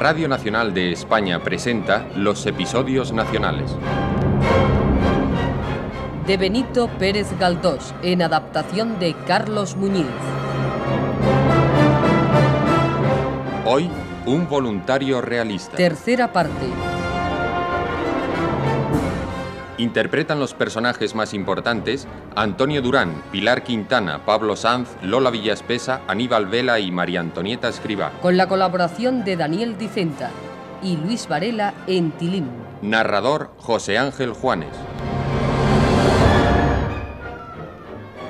Radio Nacional de España presenta los episodios nacionales. De Benito Pérez Galdós, en adaptación de Carlos Muñiz. Hoy, un voluntario realista. Tercera parte. Interpretan los personajes más importantes Antonio Durán, Pilar Quintana, Pablo Sanz, Lola Villaspesa, Aníbal Vela y María Antonieta Escribá. Con la colaboración de Daniel Dicenta y Luis Varela en Tilín. Narrador José Ángel Juanes.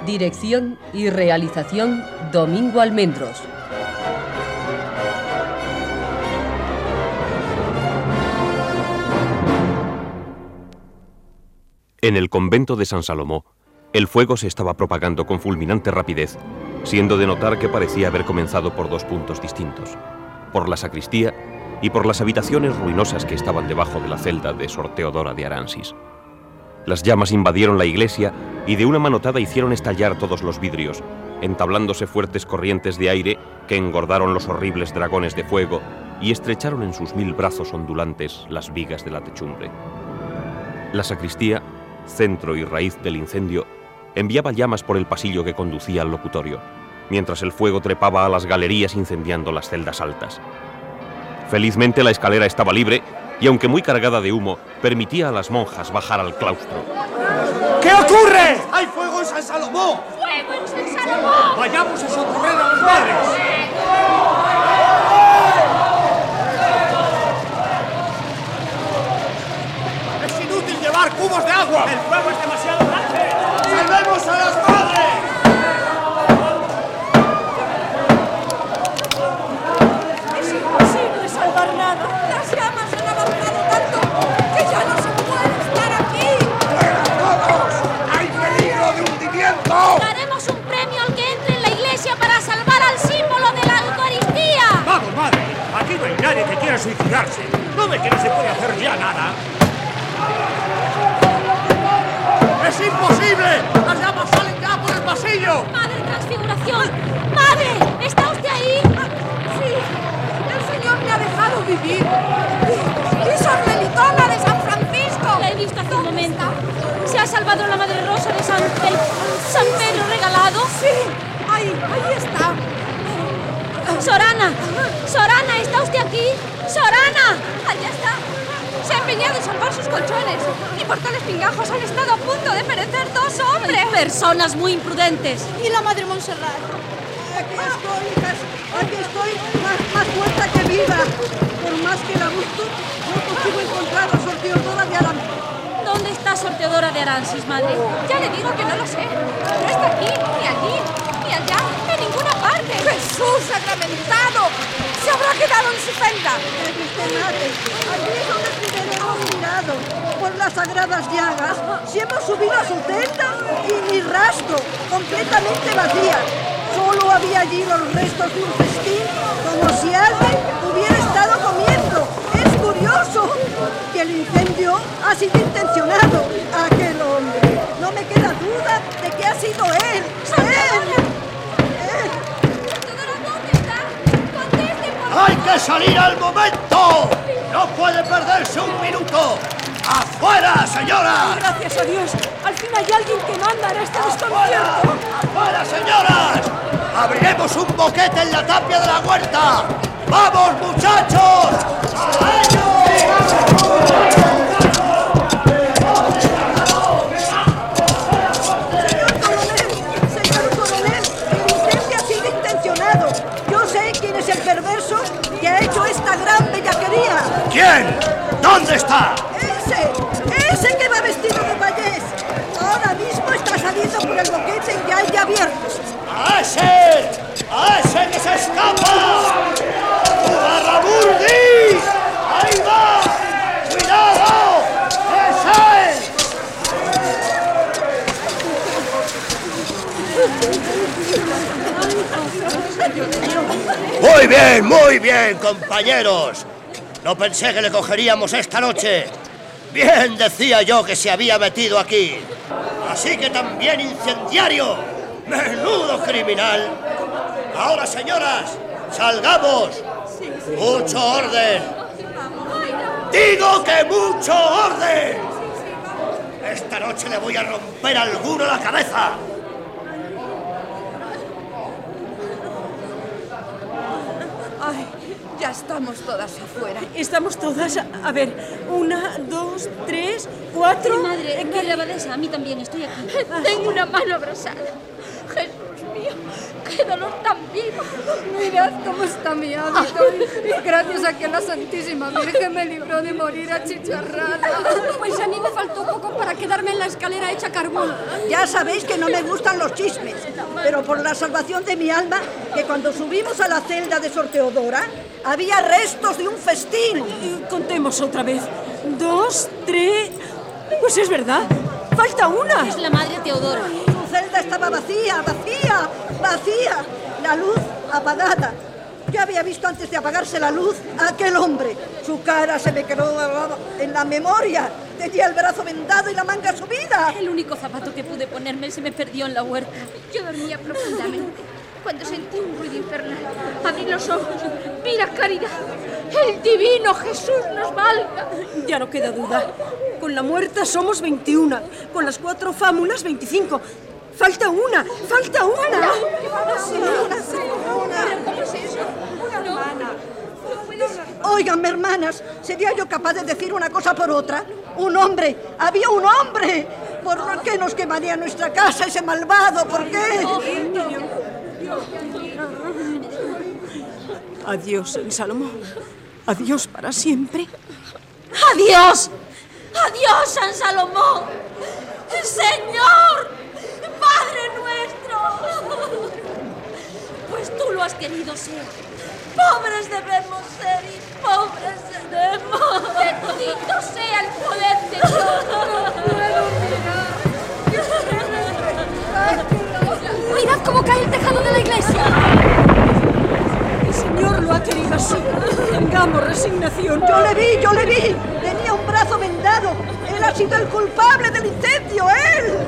Dirección y realización Domingo Almendros. En el convento de San Salomó, el fuego se estaba propagando con fulminante rapidez, siendo de notar que parecía haber comenzado por dos puntos distintos, por la sacristía y por las habitaciones ruinosas que estaban debajo de la celda de Sor Teodora de Aransis. Las llamas invadieron la iglesia y de una manotada hicieron estallar todos los vidrios, entablándose fuertes corrientes de aire que engordaron los horribles dragones de fuego y estrecharon en sus mil brazos ondulantes las vigas de la techumbre. La sacristía centro y raíz del incendio, enviaba llamas por el pasillo que conducía al locutorio, mientras el fuego trepaba a las galerías incendiando las celdas altas. Felizmente la escalera estaba libre y aunque muy cargada de humo, permitía a las monjas bajar al claustro. ¿Qué ocurre? ¡Hay fuego en San Salomón! ¡Fuego en San Salomón! ¡Vayamos a socorrer a los padres! ¡Es cubos de agua! ¡El fuego es demasiado grande! ¡Salvemos a las madres! Es imposible salvar nada. Las llamas han avanzado tanto que ya no se puede estar aquí. ¡Todos! ¡Hay peligro de hundimiento! Daremos un premio al que entre en la iglesia para salvar al símbolo de la Eucaristía. ¡Vamos, madre! Aquí no hay nadie que quiera suicidarse. ¿No ve que no se puede hacer ya nada? ¡Es imposible! ¡Las llamas salen ya por el pasillo! Madre Transfiguración. Madre, ¿está usted ahí? Sí. El Señor me ha dejado vivir. Y Sor Melitona de San Francisco. La he visto hace un momento. ¿Se ha salvado la Madre Rosa de San, Pe- San Pedro regalado? Sí. Ahí, ahí está. Sorana, Sorana, ¿está usted aquí? Sorana, allá está. Se ha empeñado en salvar sus colchones. Y por tales pingajos han estado a punto de perecer dos hombres. personas muy imprudentes. ¿Y la madre Montserrat? Aquí estoy, hijas. Aquí estoy, más, más muerta que viva. Por más que la busco, no consigo encontrar a Sor Teodora de Aram. ¿Dónde está Sorteadora de Aransis, madre? Ya le digo que no lo sé. No está aquí, ni allí, ni allá, en ninguna parte. ¡Jesús sacramentado! ¡Se habrá quedado en su celda! Por las sagradas llagas, si hemos subido a su celda y ni rastro, completamente vacía. Solo había allí los restos de un festín, como si alguien hubiera estado comiendo. Es curioso que el incendio ha sido intencionado. Aquel hombre, no me queda duda de que ha sido él. ¡Conteste, por ¡Hay que salir al momento! ¡No puede perderse un minuto! ¡Afuera, señoras! Gracias a Dios. Al fin hay alguien que manda en este ¡Afuera! ¡Afuera, señoras! ¡Abriremos un boquete en la tapia de la huerta! ¡Vamos, muchachos! ¡A ellos! ¿Quién? ¿Dónde está? Ese, ese que va vestido de payés. Ahora mismo está saliendo por el boquete que hay ya abierto. ¡A ese! ¡A ese que se escapa! ¡Barramurdis! ¡Ahí va! ¡Cuidado! ¡Es él! Muy bien, muy bien, compañeros. No pensé que le cogeríamos esta noche. Bien decía yo que se había metido aquí. Así que también incendiario. Menudo criminal. Ahora, señoras, salgamos. ¡Mucho orden! ¡Digo que mucho orden! Esta noche le voy a romper a alguno la cabeza. Ay, ya estamos todas afuera. Estamos todas. A, ver, una, dos, tres, cuatro. Mi madre, ¿qué le abadesa? A mí también, estoy aquí. Tengo una mano abrasada. Jesús mío, qué dolor tan vivo. Mirad cómo está mi hábito. Y gracias a que la Santísima Virgen me libró de morir achicharrada. Pues a mí me faltó poco para quedarme en la escalera hecha carbón. Ya sabéis que no me gustan los chismes, pero por la salvación de mi alma, que cuando subimos a la celda de Sor Teodora, había restos de un festín. Eh, Contemos otra vez. Dos, tres. Pues es verdad. Falta una. Es la madre Teodora. Estaba vacía, vacía, vacía. La luz apagada. Yo había visto antes de apagarse la luz a aquel hombre. Su cara se me quedó en la memoria. Tenía el brazo vendado y la manga subida. El único zapato que pude ponerme se me perdió en la huerta. Yo dormía profundamente cuando sentí un ruido infernal. Abrí los ojos. Vi la caridad. El divino Jesús nos valga. Ya no queda duda. Con la muerta somos 21. Con las cuatro fámulas, 25. Falta una. Falta una. Óiganme, hermanas, ¿sería yo capaz de decir una cosa por otra? Un hombre, había un hombre. ¿Por qué nos quemaría nuestra casa ese malvado? ¿Por qué? Adiós, San Salomón. Adiós para siempre. ¡Adiós! ¡Adiós, San Salomón! ¡Señor! ¡Padre nuestro! Pues tú lo has querido ser. Pobres debemos ser y pobres seremos. Bendito sea el poder de Dios. Mirad cómo cae el tejado de la iglesia. El Señor lo ha querido así. Tengamos resignación. Yo le vi, yo le vi. Un brazo vendado. Él ha sido el culpable del incendio, él.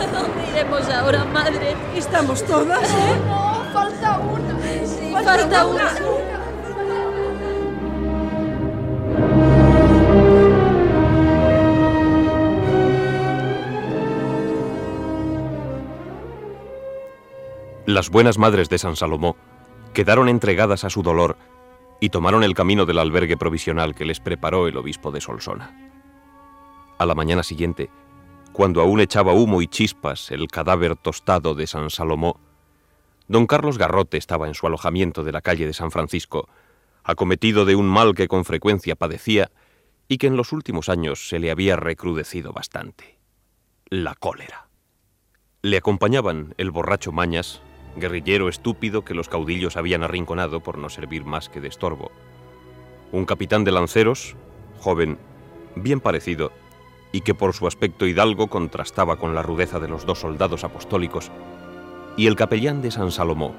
¿A dónde iremos ahora, madre? Estamos todas. ¿eh? No, falta una. Sí, falta una. Las buenas madres de San Salomó quedaron entregadas a su dolor y tomaron el camino del albergue provisional que les preparó el obispo de Solsona. A la mañana siguiente, cuando aún echaba humo y chispas el cadáver tostado de San Salomó, don Carlos Garrote estaba en su alojamiento de la calle de San Francisco, acometido de un mal que con frecuencia padecía y que en los últimos años se le había recrudecido bastante, la cólera. Le acompañaban el borracho Mañas, guerrillero estúpido que los caudillos habían arrinconado por no servir más que de estorbo. Un capitán de lanceros, joven, bien parecido, y que por su aspecto hidalgo contrastaba con la rudeza de los dos soldados apostólicos, y el capellán de San Salomó,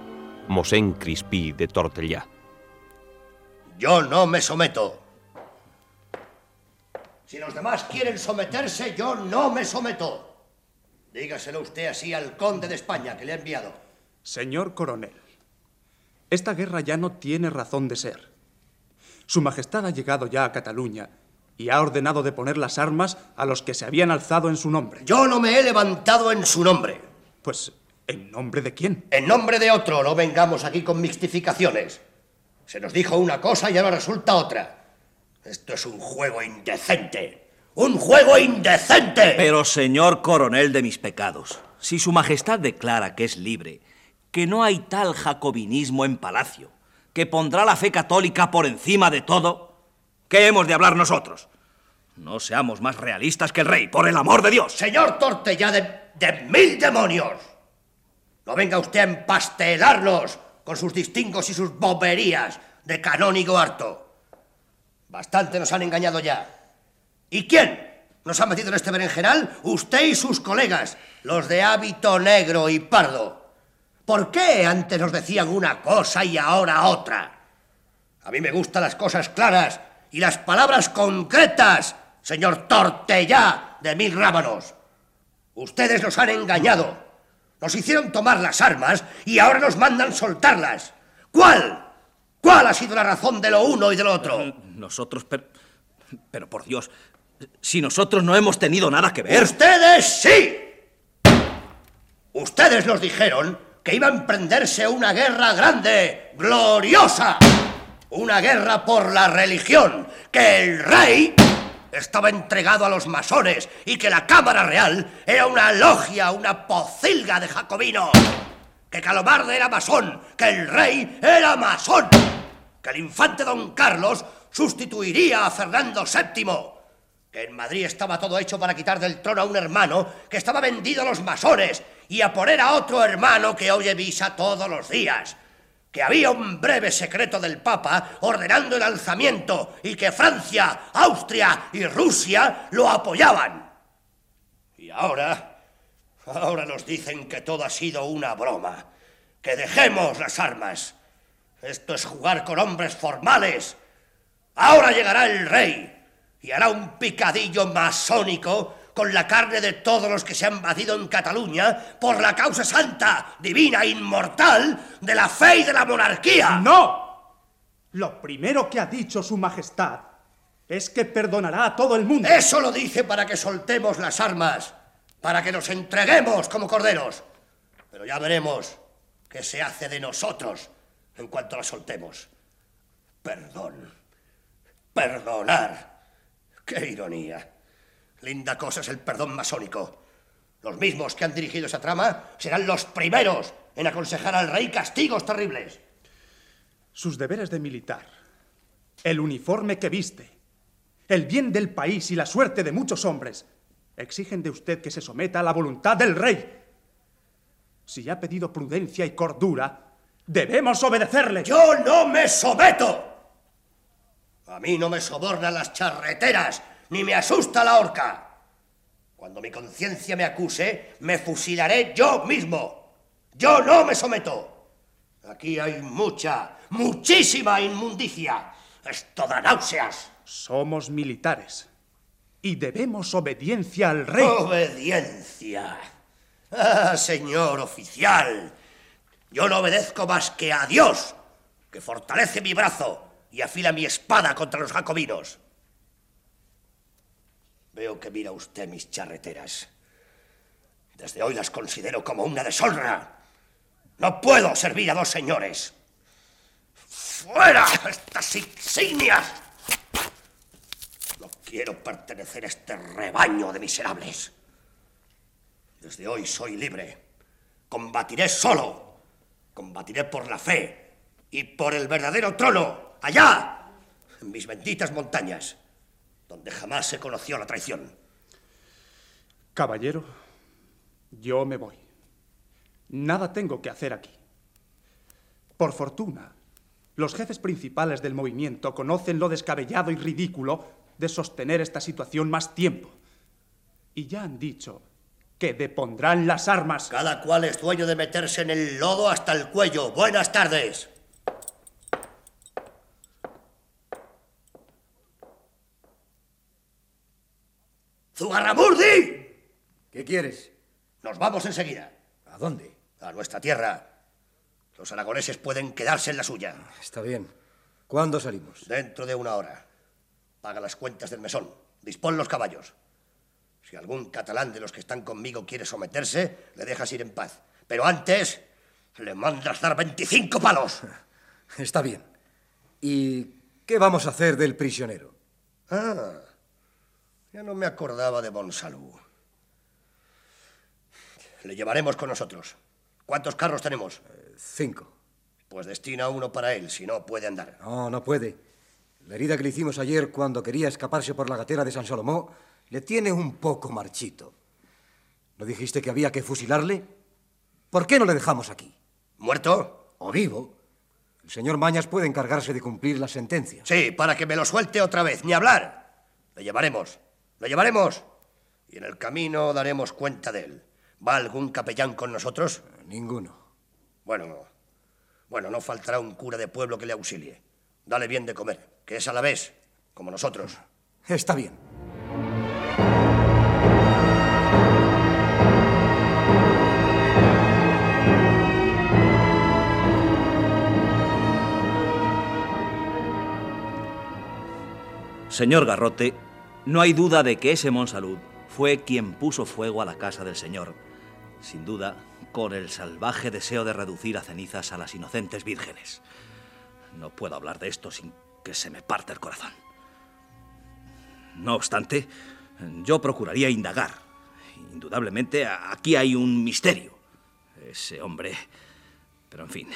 Mosén Crispí de Tortellá. Yo no me someto. Si los demás quieren someterse, yo no me someto. Dígaselo usted así al conde de España que le ha enviado. Señor coronel, esta guerra ya no tiene razón de ser. Su Majestad ha llegado ya a Cataluña y ha ordenado de poner las armas a los que se habían alzado en su nombre. Yo no me he levantado en su nombre. Pues, ¿en nombre de quién? En nombre de otro, no vengamos aquí con mixtificaciones. Se nos dijo una cosa y ahora resulta otra. Esto es un juego indecente. ¡Un juego indecente! Pero, señor coronel de mis pecados, si su majestad declara que es libre, que no hay tal jacobinismo en palacio, que pondrá la fe católica por encima de todo, ¿qué hemos de hablar nosotros? No seamos más realistas que el rey, por el amor de Dios. Señor Tortella de, de mil demonios. No venga usted a empastelarnos con sus distingos y sus boberías de canónigo harto. Bastante nos han engañado ya. ¿Y quién nos ha metido en este berenjenal? Usted y sus colegas, los de hábito negro y pardo. ¿Por qué antes nos decían una cosa y ahora otra? A mí me gustan las cosas claras y las palabras concretas, señor Tortellá de mil rábanos. Ustedes nos han engañado. Nos hicieron tomar las armas y ahora nos mandan soltarlas. ¿Cuál? ¿Cuál ha sido la razón de lo uno y de lo otro? Nosotros, pero, pero por Dios, si nosotros no hemos tenido nada que ver. ¡Ustedes sí! Ustedes nos dijeron que iba a emprenderse una guerra grande, gloriosa. Una guerra por la religión, que el rey estaba entregado a los masones y que la Cámara Real era una logia, una pocilga de jacobinos. Que Calomarde era masón, que el rey era masón, que el infante don Carlos sustituiría a Fernando VII, que en Madrid estaba todo hecho para quitar del trono a un hermano que estaba vendido a los masones y a poner a otro hermano que oye misa todos los días que había un breve secreto del Papa ordenando el alzamiento y que Francia, Austria y Rusia lo apoyaban. Y ahora, ahora nos dicen que todo ha sido una broma, que dejemos las armas. Esto es jugar con hombres formales. Ahora llegará el rey y hará un picadillo masónico con la carne de todos los que se han batido en Cataluña por la causa santa, divina, inmortal de la fe y de la monarquía. ¡No! Lo primero que ha dicho Su Majestad es que perdonará a todo el mundo. Eso lo dice para que soltemos las armas, para que nos entreguemos como corderos. Pero ya veremos qué se hace de nosotros en cuanto las soltemos. Perdón. Perdonar. Qué ironía. Linda cosa es el perdón masónico. Los mismos que han dirigido esa trama serán los primeros en aconsejar al rey castigos terribles. Sus deberes de militar, el uniforme que viste, el bien del país y la suerte de muchos hombres exigen de usted que se someta a la voluntad del rey. Si ha pedido prudencia y cordura, debemos obedecerle. Yo no me someto. A mí no me sobornan las charreteras ni me asusta la horca. Cuando mi conciencia me acuse, me fusilaré yo mismo. Yo no me someto. Aquí hay mucha, muchísima inmundicia. Esto da náuseas. Somos militares y debemos obediencia al rey. Obediencia. Ah, señor oficial. Yo no obedezco más que a Dios, que fortalece mi brazo y afila mi espada contra los jacobinos. Veo que mira usted mis charreteras. Desde hoy las considero como una deshonra. No puedo servir a dos señores. ¡Fuera estas insignias! No quiero pertenecer a este rebaño de miserables. Desde hoy soy libre. Combatiré solo. Combatiré por la fe y por el verdadero trono, allá, en mis benditas montañas donde jamás se conoció la traición. Caballero, yo me voy. Nada tengo que hacer aquí. Por fortuna, los jefes principales del movimiento conocen lo descabellado y ridículo de sostener esta situación más tiempo. Y ya han dicho que depondrán las armas. Cada cual es dueño de meterse en el lodo hasta el cuello. Buenas tardes. ¡Zugarramurdi! ¿Qué quieres? Nos vamos enseguida. ¿A dónde? A nuestra tierra. Los aragoneses pueden quedarse en la suya. Está bien. ¿Cuándo salimos? Dentro de una hora. Paga las cuentas del mesón. Dispón los caballos. Si algún catalán de los que están conmigo quiere someterse, le dejas ir en paz. Pero antes, le mandas dar 25 palos. Está bien. ¿Y qué vamos a hacer del prisionero? Ah, ya no me acordaba de Monsalud. Le llevaremos con nosotros. ¿Cuántos carros tenemos? cinco. Pues destina uno para él, si no puede andar. No, no puede. La herida que le hicimos ayer cuando quería escaparse por la gatera de San Salomón le tiene un poco marchito. ¿No dijiste que había que fusilarle? ¿Por qué no le dejamos aquí? ¿Muerto? ¿O vivo? El señor Mañas puede encargarse de cumplir la sentencia. Sí, para que me lo suelte otra vez, ni hablar. Le llevaremos, le llevaremos. Y en el camino daremos cuenta de él. ¿Va algún capellán con nosotros? Ninguno. Bueno, bueno, no faltará un cura de pueblo que le auxilie. Dale bien de comer, que es a la vez, como nosotros. Está bien. Señor Garrote, no hay duda de que ese Monsalud fue quien puso fuego a la casa del Señor. Sin duda, con el salvaje deseo de reducir a cenizas a las inocentes vírgenes. No puedo hablar de esto sin que se me parte el corazón. No obstante, yo procuraría indagar. Indudablemente, aquí hay un misterio. Ese hombre... Pero en fin,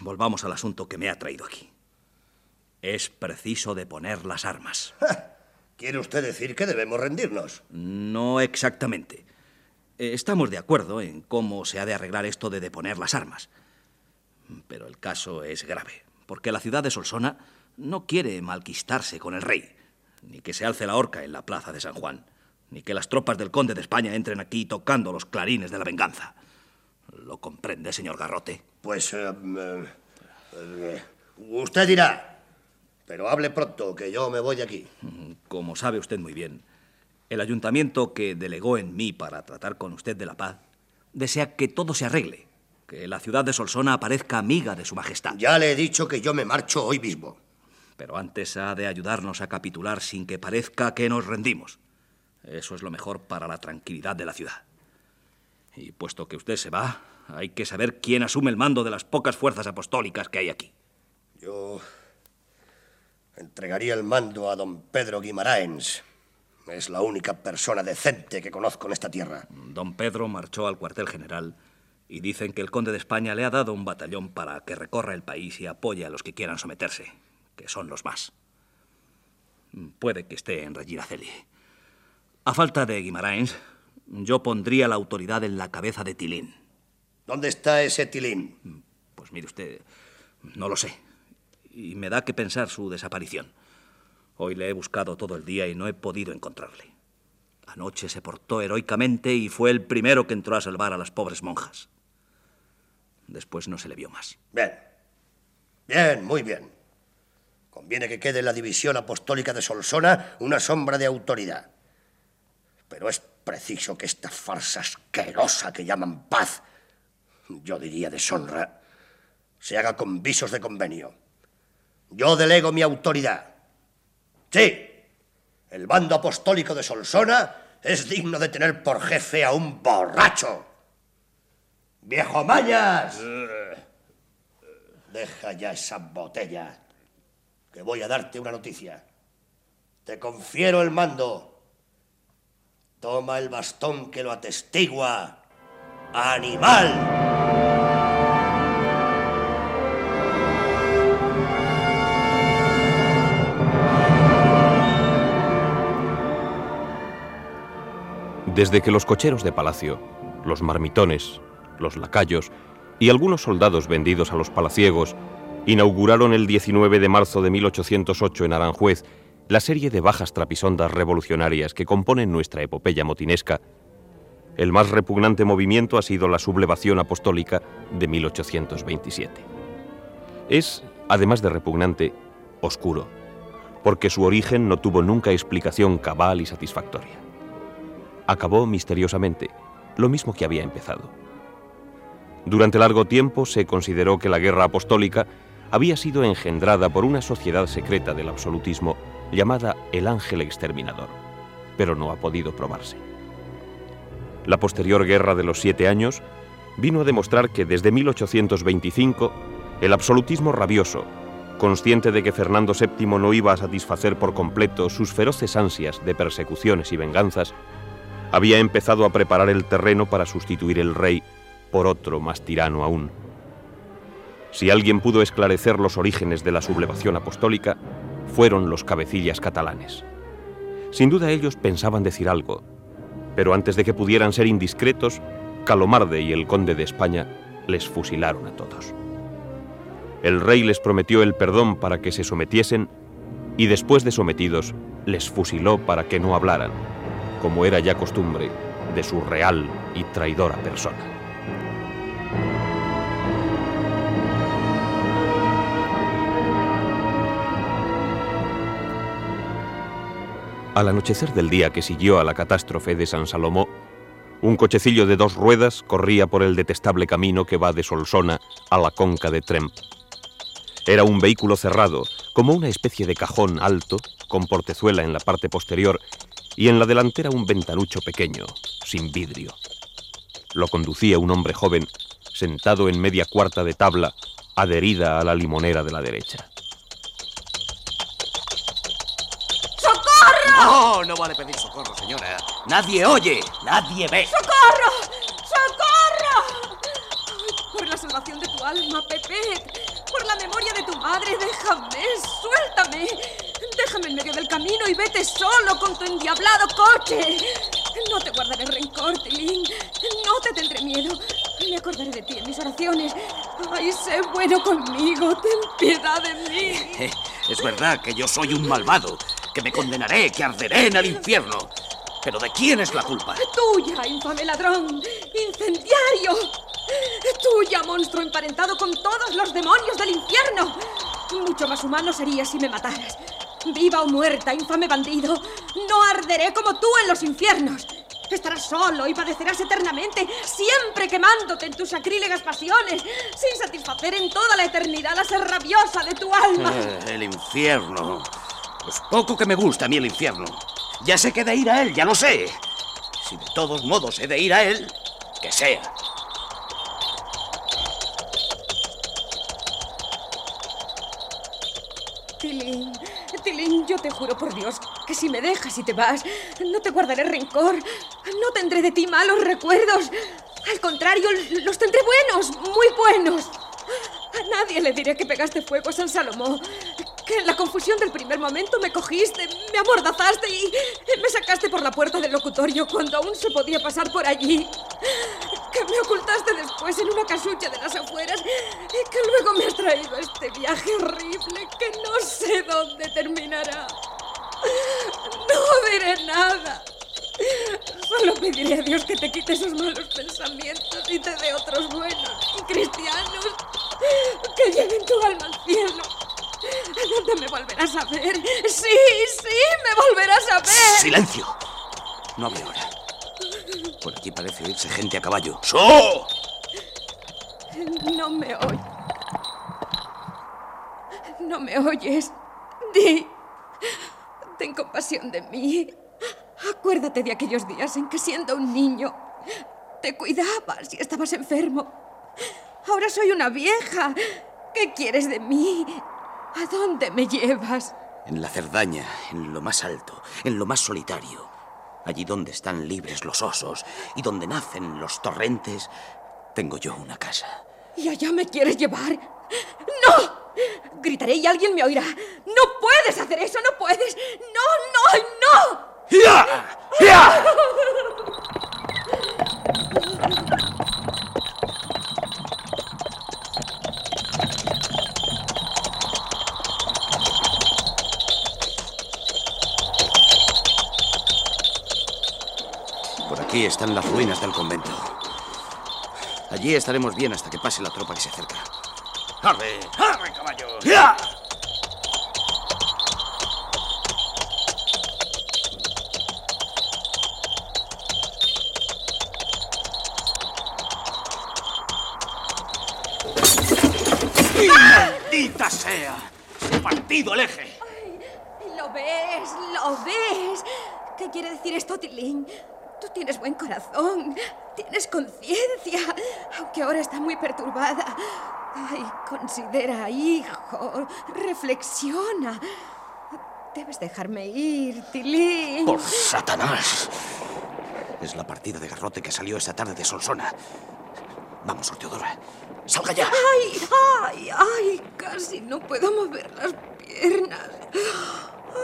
volvamos al asunto que me ha traído aquí. Es preciso deponer las armas. ¿Quiere usted decir que debemos rendirnos? No exactamente. Estamos de acuerdo en cómo se ha de arreglar esto de deponer las armas. Pero el caso es grave, porque la ciudad de Solsona no quiere malquistarse con el rey, ni que se alce la horca en la plaza de San Juan ni que las tropas del conde de España entren aquí tocando los clarines de la venganza. ¿Lo comprende, señor Garrote? Pues... Eh, eh, eh, usted dirá. Pero hable pronto, que yo me voy de aquí. Como sabe usted muy bien, el ayuntamiento que delegó en mí para tratar con usted de la paz desea que todo se arregle, que la ciudad de Solsona aparezca amiga de su majestad. Ya le he dicho que yo me marcho hoy mismo. Pero antes ha de ayudarnos a capitular sin que parezca que nos rendimos. Eso es lo mejor para la tranquilidad de la ciudad. Y puesto que usted se va, hay que saber quién asume el mando de las pocas fuerzas apostólicas que hay aquí. Yo entregaría el mando a don Pedro Guimaraens. Es la única persona decente que conozco en esta tierra. Don Pedro marchó al cuartel general y dicen que el conde de España le ha dado un batallón para que recorra el país y apoye a los que quieran someterse, que son los más. Puede que esté en Regina Celi. A falta de Guimaraens, yo pondría la autoridad en la cabeza de Tilín. ¿Dónde está ese Tilín? Pues mire usted, no lo sé. Y me da que pensar su desaparición. Hoy le he buscado todo el día y no he podido encontrarle. Anoche se portó heroicamente y fue el primero que entró a salvar a las pobres monjas. Después no se le vio más. Bien. Bien, muy bien. Conviene que quede en la división apostólica de Solsona una sombra de autoridad. Pero es preciso que esta farsa asquerosa que llaman paz, yo diría deshonra, se haga con visos de convenio. Yo delego mi autoridad. Sí, el bando apostólico de Solsona es digno de tener por jefe a un borracho. ¡Viejo Mañas! Deja ya esa botella, que voy a darte una noticia. Te confiero el mando Toma el bastón que lo atestigua. ¡Animal! Desde que los cocheros de palacio, los marmitones, los lacayos y algunos soldados vendidos a los palaciegos inauguraron el 19 de marzo de 1808 en Aranjuez la serie de bajas trapisondas revolucionarias que componen nuestra epopeya motinesca, el más repugnante movimiento ha sido la sublevación apostólica de 1827. Es, además de repugnante, oscuro, porque su origen no tuvo nunca explicación cabal y satisfactoria. Acabó misteriosamente, lo mismo que había empezado. Durante largo tiempo se consideró que la guerra apostólica había sido engendrada por una sociedad secreta del absolutismo llamada el ángel exterminador, pero no ha podido probarse. La posterior guerra de los siete años vino a demostrar que desde 1825 el absolutismo rabioso, consciente de que Fernando VII no iba a satisfacer por completo sus feroces ansias de persecuciones y venganzas, había empezado a preparar el terreno para sustituir el rey por otro más tirano aún. Si alguien pudo esclarecer los orígenes de la sublevación apostólica, fueron los cabecillas catalanes. Sin duda ellos pensaban decir algo, pero antes de que pudieran ser indiscretos, Calomarde y el conde de España les fusilaron a todos. El rey les prometió el perdón para que se sometiesen y después de sometidos les fusiló para que no hablaran, como era ya costumbre de su real y traidora persona. Al anochecer del día que siguió a la catástrofe de San Salomó, un cochecillo de dos ruedas corría por el detestable camino que va de Solsona a la conca de Tremp. Era un vehículo cerrado, como una especie de cajón alto, con portezuela en la parte posterior y en la delantera un ventanucho pequeño, sin vidrio. Lo conducía un hombre joven, sentado en media cuarta de tabla, adherida a la limonera de la derecha. ¡Socorro! No, no vale pedir socorro, señora. Nadie oye, nadie ve. ¡Socorro! ¡Socorro! Por la salvación de tu alma, Pepe. Por la memoria de tu madre, déjame, suéltame. Déjame en medio del camino y vete solo con tu endiablado coche. No te guardaré rencor, Tilín. No te tendré miedo. Me acordaré de ti en mis oraciones. Ay, sé bueno conmigo. Ten piedad de mí. Es verdad que yo soy un malvado, que me condenaré, que arderé en el infierno. Pero ¿de quién es la culpa? Tuya, infame ladrón. Incendiario. Tuya, monstruo emparentado con todos los demonios del infierno. Mucho más humano sería si me mataras. Viva o muerta, infame bandido. No arderé como tú en los infiernos. Estarás solo y padecerás eternamente, siempre quemándote en tus sacrílegas pasiones, sin satisfacer en toda la eternidad la sed rabiosa de tu alma. Eh, el infierno. Pues poco que me gusta a mí el infierno. Ya sé que he de ir a él, ya lo sé. Si de todos modos he de ir a él, que sea. Tilín, Tilín, yo te juro por Dios que si me dejas y te vas, no te guardaré rencor. No tendré de ti malos recuerdos. Al contrario, los tendré buenos, muy buenos. A nadie le diré que pegaste fuego a San Salomón. Que en la confusión del primer momento me cogiste, me amordazaste y me sacaste por la puerta del locutorio cuando aún se podía pasar por allí. Que me ocultaste después en una casucha de las afueras y que luego me has traído a este viaje horrible que no sé dónde terminará. No diré nada. Solo pediré a Dios que te quite esos malos pensamientos y te dé otros buenos y cristianos que lleven tu alma al cielo. ¿Dónde me volverás a ver? Sí, sí, me volverás a ver. ¡Silencio! No hable ahora. Por aquí parece oírse gente a caballo. ¡So! No me oyes. No me oyes. Di. Ten compasión de mí. Acuérdate de aquellos días en que siendo un niño te cuidabas y estabas enfermo. Ahora soy una vieja. ¿Qué quieres de mí? ¿A dónde me llevas? En la Cerdaña, en lo más alto, en lo más solitario. Allí donde están libres los osos y donde nacen los torrentes, tengo yo una casa. ¿Y allá me quieres llevar? ¡No! Gritaré y alguien me oirá. ¡No puedes hacer eso! ¡No puedes! ¡No, no, no! ¡Ya! ¡Ya! Aquí están las ruinas del convento. Allí estaremos bien hasta que pase la tropa que se acerca. ¡Arre! ¡Arre, caballo! ¡Ya! ¡Maldita sea! ¡Se ha partido el eje! ¿Lo ves? ¿Lo ves? ¿Qué quiere decir esto, Tilín? Tienes buen corazón, tienes conciencia, aunque ahora está muy perturbada. Ay, considera, hijo, reflexiona. Debes dejarme ir, Tilín. ¡Por Satanás! Es la partida de garrote que salió esta tarde de Solsona. Vamos, Teodora. ¡Salga ya! ¡Ay, ay, ay! Casi no puedo mover las piernas.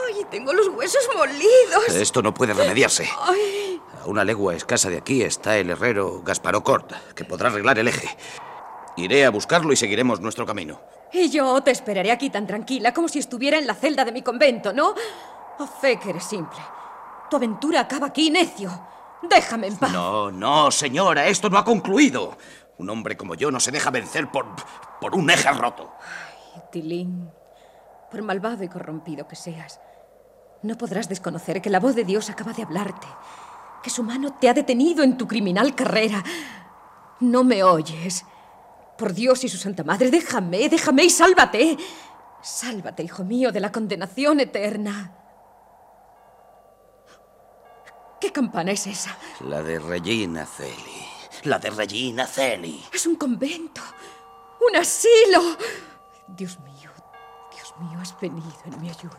¡Ay, tengo los huesos molidos! Esto no puede remediarse. ¡Ay! A una legua escasa de aquí está el herrero Gasparó Cort, que podrá arreglar el eje. Iré a buscarlo y seguiremos nuestro camino. Y yo te esperaré aquí tan tranquila como si estuviera en la celda de mi convento, ¿no? A fe que eres simple. Tu aventura acaba aquí, necio. Déjame en paz. No, no, señora, esto no ha concluido. Un hombre como yo no se deja vencer por, por un eje roto. Tilín, por malvado y corrompido que seas, no podrás desconocer que la voz de Dios acaba de hablarte, que su mano te ha detenido en tu criminal carrera. No me oyes. Por Dios y su Santa Madre, déjame, déjame y sálvate. Sálvate, hijo mío, de la condenación eterna. ¿Qué campana es esa? La de Regina Celi. La de Regina Celi. Es un convento. Un asilo. Dios mío, mío, has venido en mi ayuda.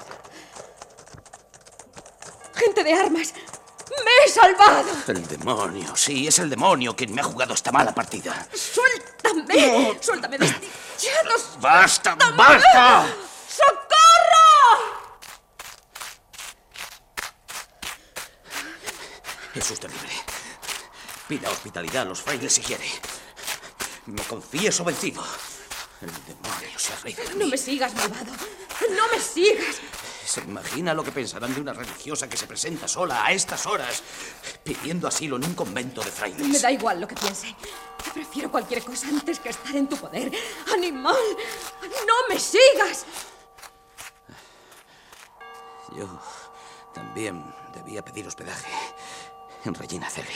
Gente de armas. ¡Me he salvado! El demonio, sí, es el demonio quien me ha jugado esta mala partida. ¡Suéltame! ¡Suéltame, desdichados! ¡Basta, basta! ¡Socorro! Es usted libre. Pida hospitalidad a los frailes si quiere. Me confieso vencido. El demonio se ha reído de No me sigas, malvado. No me sigas. ¿Se imagina lo que pensarán de una religiosa que se presenta sola a estas horas, pidiendo asilo en un convento de frailes? Me da igual lo que piense. Prefiero cualquier cosa antes que estar en tu poder. ¡Animal! ¡No me sigas! Yo también debía pedir hospedaje en Regina Celi.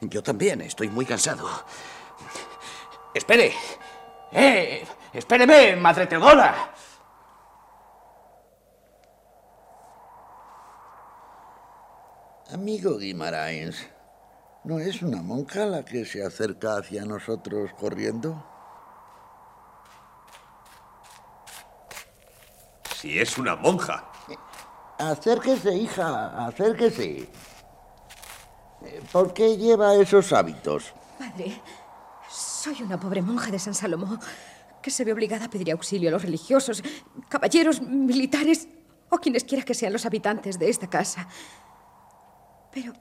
Yo también estoy muy cansado. ¡Espere! ¡Eh! ¡Espéreme, Madre Teodora! Amigo Guimaraens, ¿no es una monja la que se acerca hacia nosotros corriendo? Si es una monja. Acérquese, hija, acérquese. Eh, ¿Por qué lleva esos hábitos? Padre, soy una pobre monja de San Salomón que se ve obligada a pedir auxilio a los religiosos, caballeros, militares o quienes quiera que sean los habitantes de esta casa. Pero.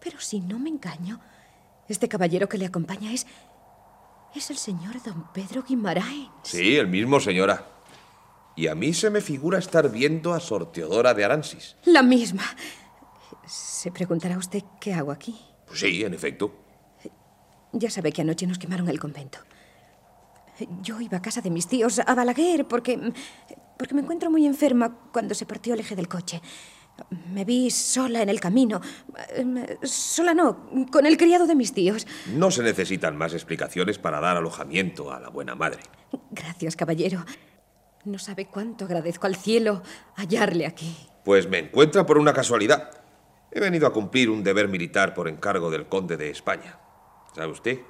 Pero si no me engaño, este caballero que le acompaña es. es el señor don Pedro Guimaraes. Sí, el mismo, señora. Y a mí se me figura estar viendo a Sor Teodora de Aransis. La misma. Se preguntará usted qué hago aquí. Pues sí, en efecto. Ya sabe que anoche nos quemaron el convento. Yo iba a casa de mis tíos, a Balaguer, porque. porque me encuentro muy enferma cuando se partió el eje del coche. Me vi sola en el camino. Sola no, con el criado de mis tíos. No se necesitan más explicaciones para dar alojamiento a la buena madre. Gracias, caballero. No sabe cuánto agradezco al cielo hallarle aquí. Pues me encuentra por una casualidad. He venido a cumplir un deber militar por encargo del conde de España. ¿Sabe usted?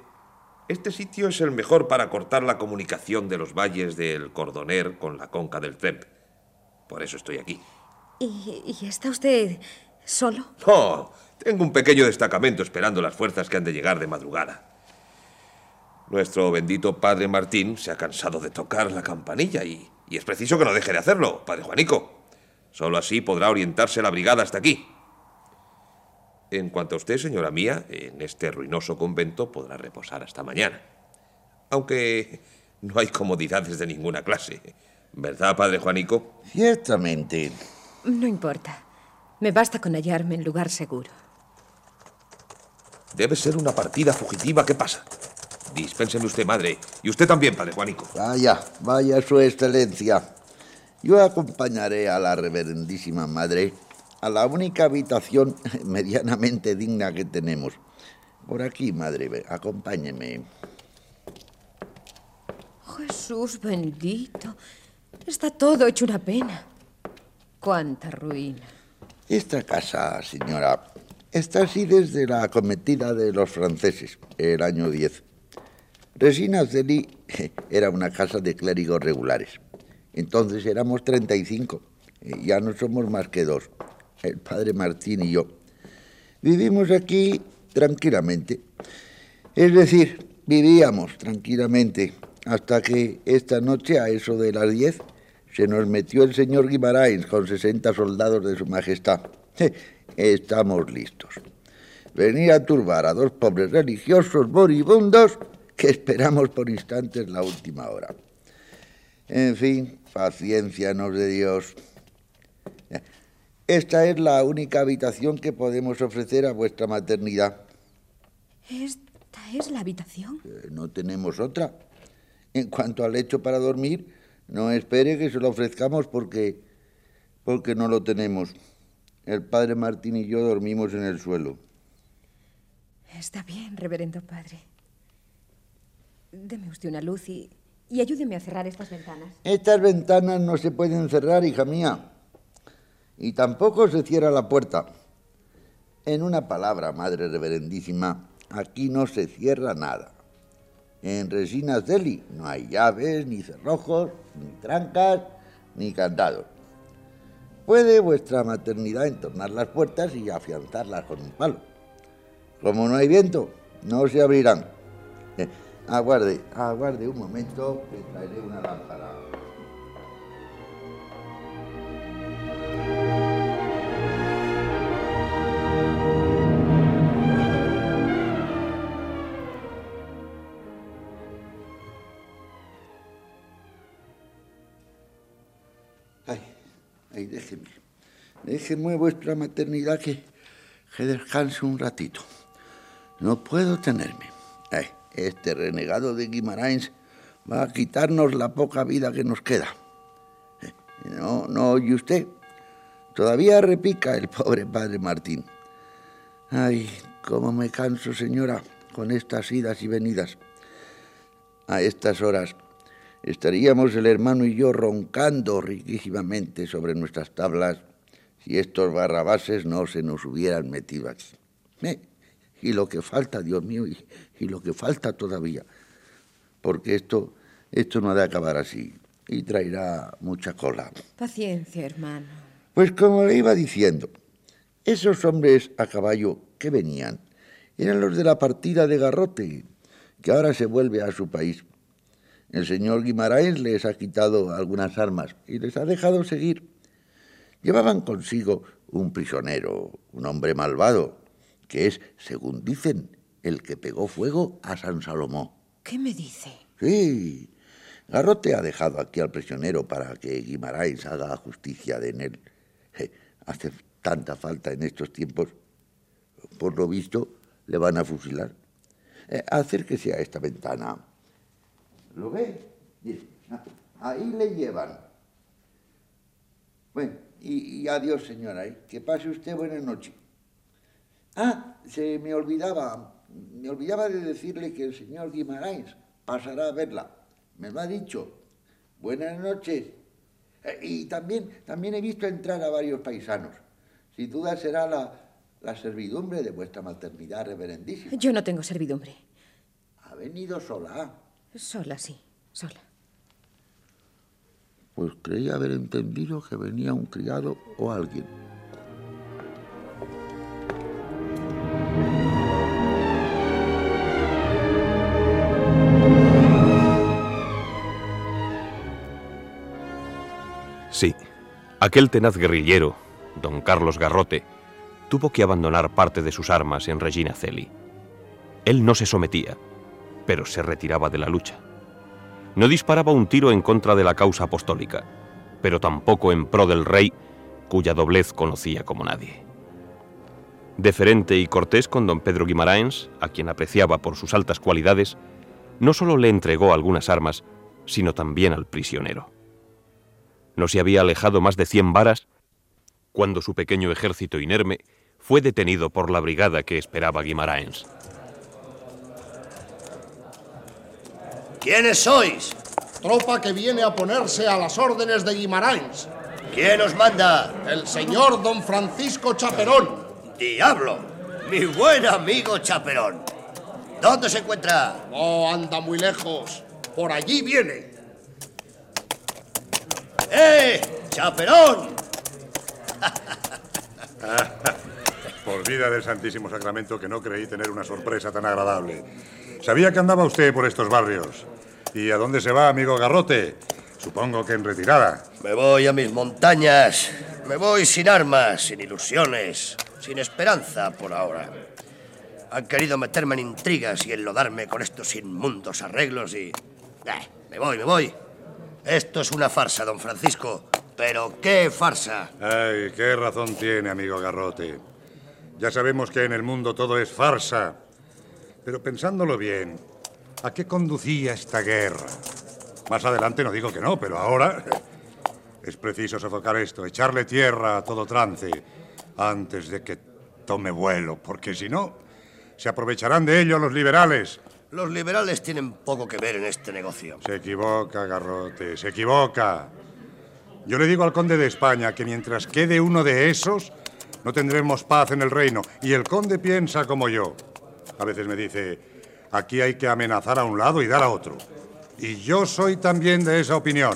Este sitio es el mejor para cortar la comunicación de los valles del Cordoner con la conca del Tremp. Por eso estoy aquí. ¿Y, y está usted solo? No, tengo un pequeño destacamento esperando las fuerzas que han de llegar de madrugada. Nuestro bendito padre Martín se ha cansado de tocar la campanilla y, y es preciso que no deje de hacerlo, padre Juanico. Solo así podrá orientarse la brigada hasta aquí. En cuanto a usted, señora mía, en este ruinoso convento podrá reposar hasta mañana. Aunque no hay comodidades de ninguna clase. ¿Verdad, padre Juanico? Ciertamente. No importa. Me basta con hallarme en lugar seguro. Debe ser una partida fugitiva. ¿Qué pasa? Dispénseme usted, madre. Y usted también, padre Juanico. Vaya, vaya su excelencia. Yo acompañaré a la reverendísima madre a la única habitación medianamente digna que tenemos. Por aquí, madre, acompáñeme. Jesús bendito. Está todo hecho una pena. Cuánta ruina. Esta casa, señora, está así desde la acometida de los franceses, el año 10. Resina Celi era una casa de clérigos regulares. Entonces éramos 35. eh, Ya no somos más que dos. El padre Martín y yo. Vivimos aquí tranquilamente. Es decir, vivíamos tranquilamente hasta que esta noche, a eso de las 10, se nos metió el señor Guimaraes con 60 soldados de su majestad. Estamos listos. Venir a turbar a dos pobres religiosos moribundos que esperamos por instantes la última hora. En fin, paciencia nos de Dios. Esta es la única habitación que podemos ofrecer a vuestra maternidad. ¿Esta es la habitación? Eh, No tenemos otra. En cuanto al lecho para dormir, no espere que se lo ofrezcamos porque, porque no lo tenemos. El padre Martín y yo dormimos en el suelo. Está bien, reverendo padre. Deme usted una luz y, y ayúdeme a cerrar estas ventanas. Estas ventanas no se pueden cerrar, hija mía. Y tampoco se cierra la puerta. En una palabra, Madre Reverendísima, aquí no se cierra nada. En Resinas Deli no hay llaves, ni cerrojos, ni trancas, ni candados. Puede vuestra maternidad entornar las puertas y afianzarlas con un palo. Como no hay viento, no se abrirán. Eh, aguarde, aguarde un momento que traeré una lámpara. Ay, ay, déjeme. Déjeme vuestra maternidad que, que descanse un ratito. No puedo tenerme. Ay, este renegado de Guimarães va a quitarnos la poca vida que nos queda. Eh, No, no oye usted. Todavía repica el pobre padre Martín. Ay, cómo me canso, señora, con estas idas y venidas. A estas horas estaríamos el hermano y yo roncando riquísimamente sobre nuestras tablas si estos barrabases no se nos hubieran metido aquí. Eh, y lo que falta, Dios mío, y, y lo que falta todavía, porque esto, esto no ha de acabar así y traerá mucha cola. Paciencia, hermano. Pues como le iba diciendo, esos hombres a caballo que venían eran los de la partida de Garrote, que ahora se vuelve a su país. El señor Guimaraes les ha quitado algunas armas y les ha dejado seguir. Llevaban consigo un prisionero, un hombre malvado, que es, según dicen, el que pegó fuego a San Salomón. ¿Qué me dice? Sí, Garrote ha dejado aquí al prisionero para que Guimaraes haga justicia de en él. Hace tanta falta en estos tiempos. Por lo visto, le van a fusilar. Eh, acérquese a esta ventana. ¿Lo ve? Ah, Ahí le llevan. Bueno, y, y adiós, señora. ¿eh? Que pase usted buena noche. Ah, se me olvidaba, me olvidaba de decirle que el señor Guimarães pasará a verla. Me lo ha dicho. Buenas noches. Eh, Y también, también he visto entrar a varios paisanos. Sin duda será la, la servidumbre de vuestra maternidad reverendísima. Yo no tengo servidumbre. Ha venido sola. Sola, sí, sola. Pues creí haber entendido que venía un criado o alguien. Sí, aquel tenaz guerrillero, don Carlos Garrote, tuvo que abandonar parte de sus armas en Regina Celi. Él no se sometía, pero se retiraba de la lucha. No disparaba un tiro en contra de la causa apostólica, pero tampoco en pro del rey, cuya doblez conocía como nadie. Deferente y cortés con don Pedro Guimaraens, a quien apreciaba por sus altas cualidades, no solo le entregó algunas armas, sino también al prisionero. No se había alejado más de cien varas cuando su pequeño ejército inerme fue detenido por la brigada que esperaba Guimaraens. ¿Quiénes sois? Tropa que viene a ponerse a las órdenes de Guimarães. ¿Quién os manda? El señor don Francisco Chaperón. ¡Diablo! Mi buen amigo Chaperón. ¿Dónde se encuentra? No anda muy lejos. Por allí viene. ¡Eh! ¡Chaperón! Por vida del Santísimo Sacramento que no creí tener una sorpresa tan agradable. Sabía que andaba usted por estos barrios. ¿Y a dónde se va, amigo Garrote? Supongo que en retirada. Me voy a mis montañas. Me voy sin armas, sin ilusiones, sin esperanza por ahora. Han querido meterme en intrigas y enlodarme con estos inmundos arreglos y... Eh, me voy, me voy. Esto es una farsa, don Francisco. Pero qué farsa. Ay, qué razón tiene, amigo Garrote. Ya sabemos que en el mundo todo es farsa. Pero pensándolo bien, ¿a qué conducía esta guerra? Más adelante no digo que no, pero ahora es preciso sofocar esto, echarle tierra a todo trance antes de que tome vuelo, porque si no, se aprovecharán de ello los liberales Los liberales tienen poco que ver en este negocio. Se equivoca, Garrote, se equivoca. Yo le digo al conde de España que mientras quede uno de esos, no tendremos paz en el reino. Y el conde piensa como yo. A veces me dice, aquí hay que amenazar a un lado y dar a otro. Y yo soy también de esa opinión.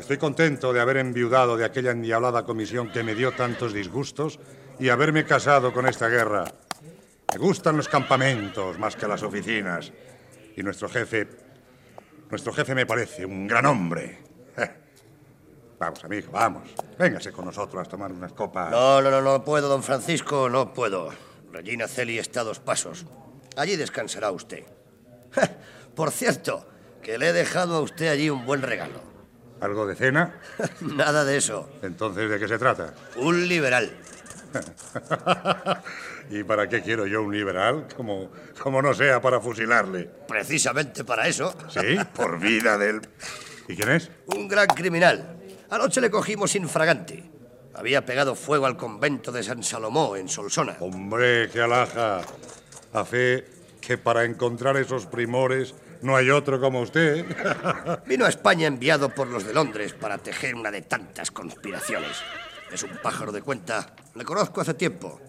Estoy contento de haber enviudado de aquella endiablada comisión que me dio tantos disgustos y haberme casado con esta guerra. Me gustan los campamentos más que las oficinas. Y nuestro jefe, nuestro jefe me parece un gran hombre. Vamos, amigo, vamos. Véngase con nosotros a tomar unas copas. No, no, no, no puedo, don Francisco, no puedo. Regina Celi está a dos pasos. Allí descansará usted. Por cierto, que le he dejado a usted allí un buen regalo. ¿Algo de cena? Nada de eso. Entonces, ¿de qué se trata? Un liberal. ¿Y para qué quiero yo un liberal? Como, como no sea para fusilarle. Precisamente para eso. Sí, por vida del... ¿Y quién es? Un gran criminal. Anoche le cogimos infragante. Había pegado fuego al convento de San Salomó, en Solsona. Hombre, qué alhaja. A fe que para encontrar esos primores no hay otro como usted. Vino a España enviado por los de Londres para tejer una de tantas conspiraciones. Es un pájaro de cuenta. Le conozco hace tiempo.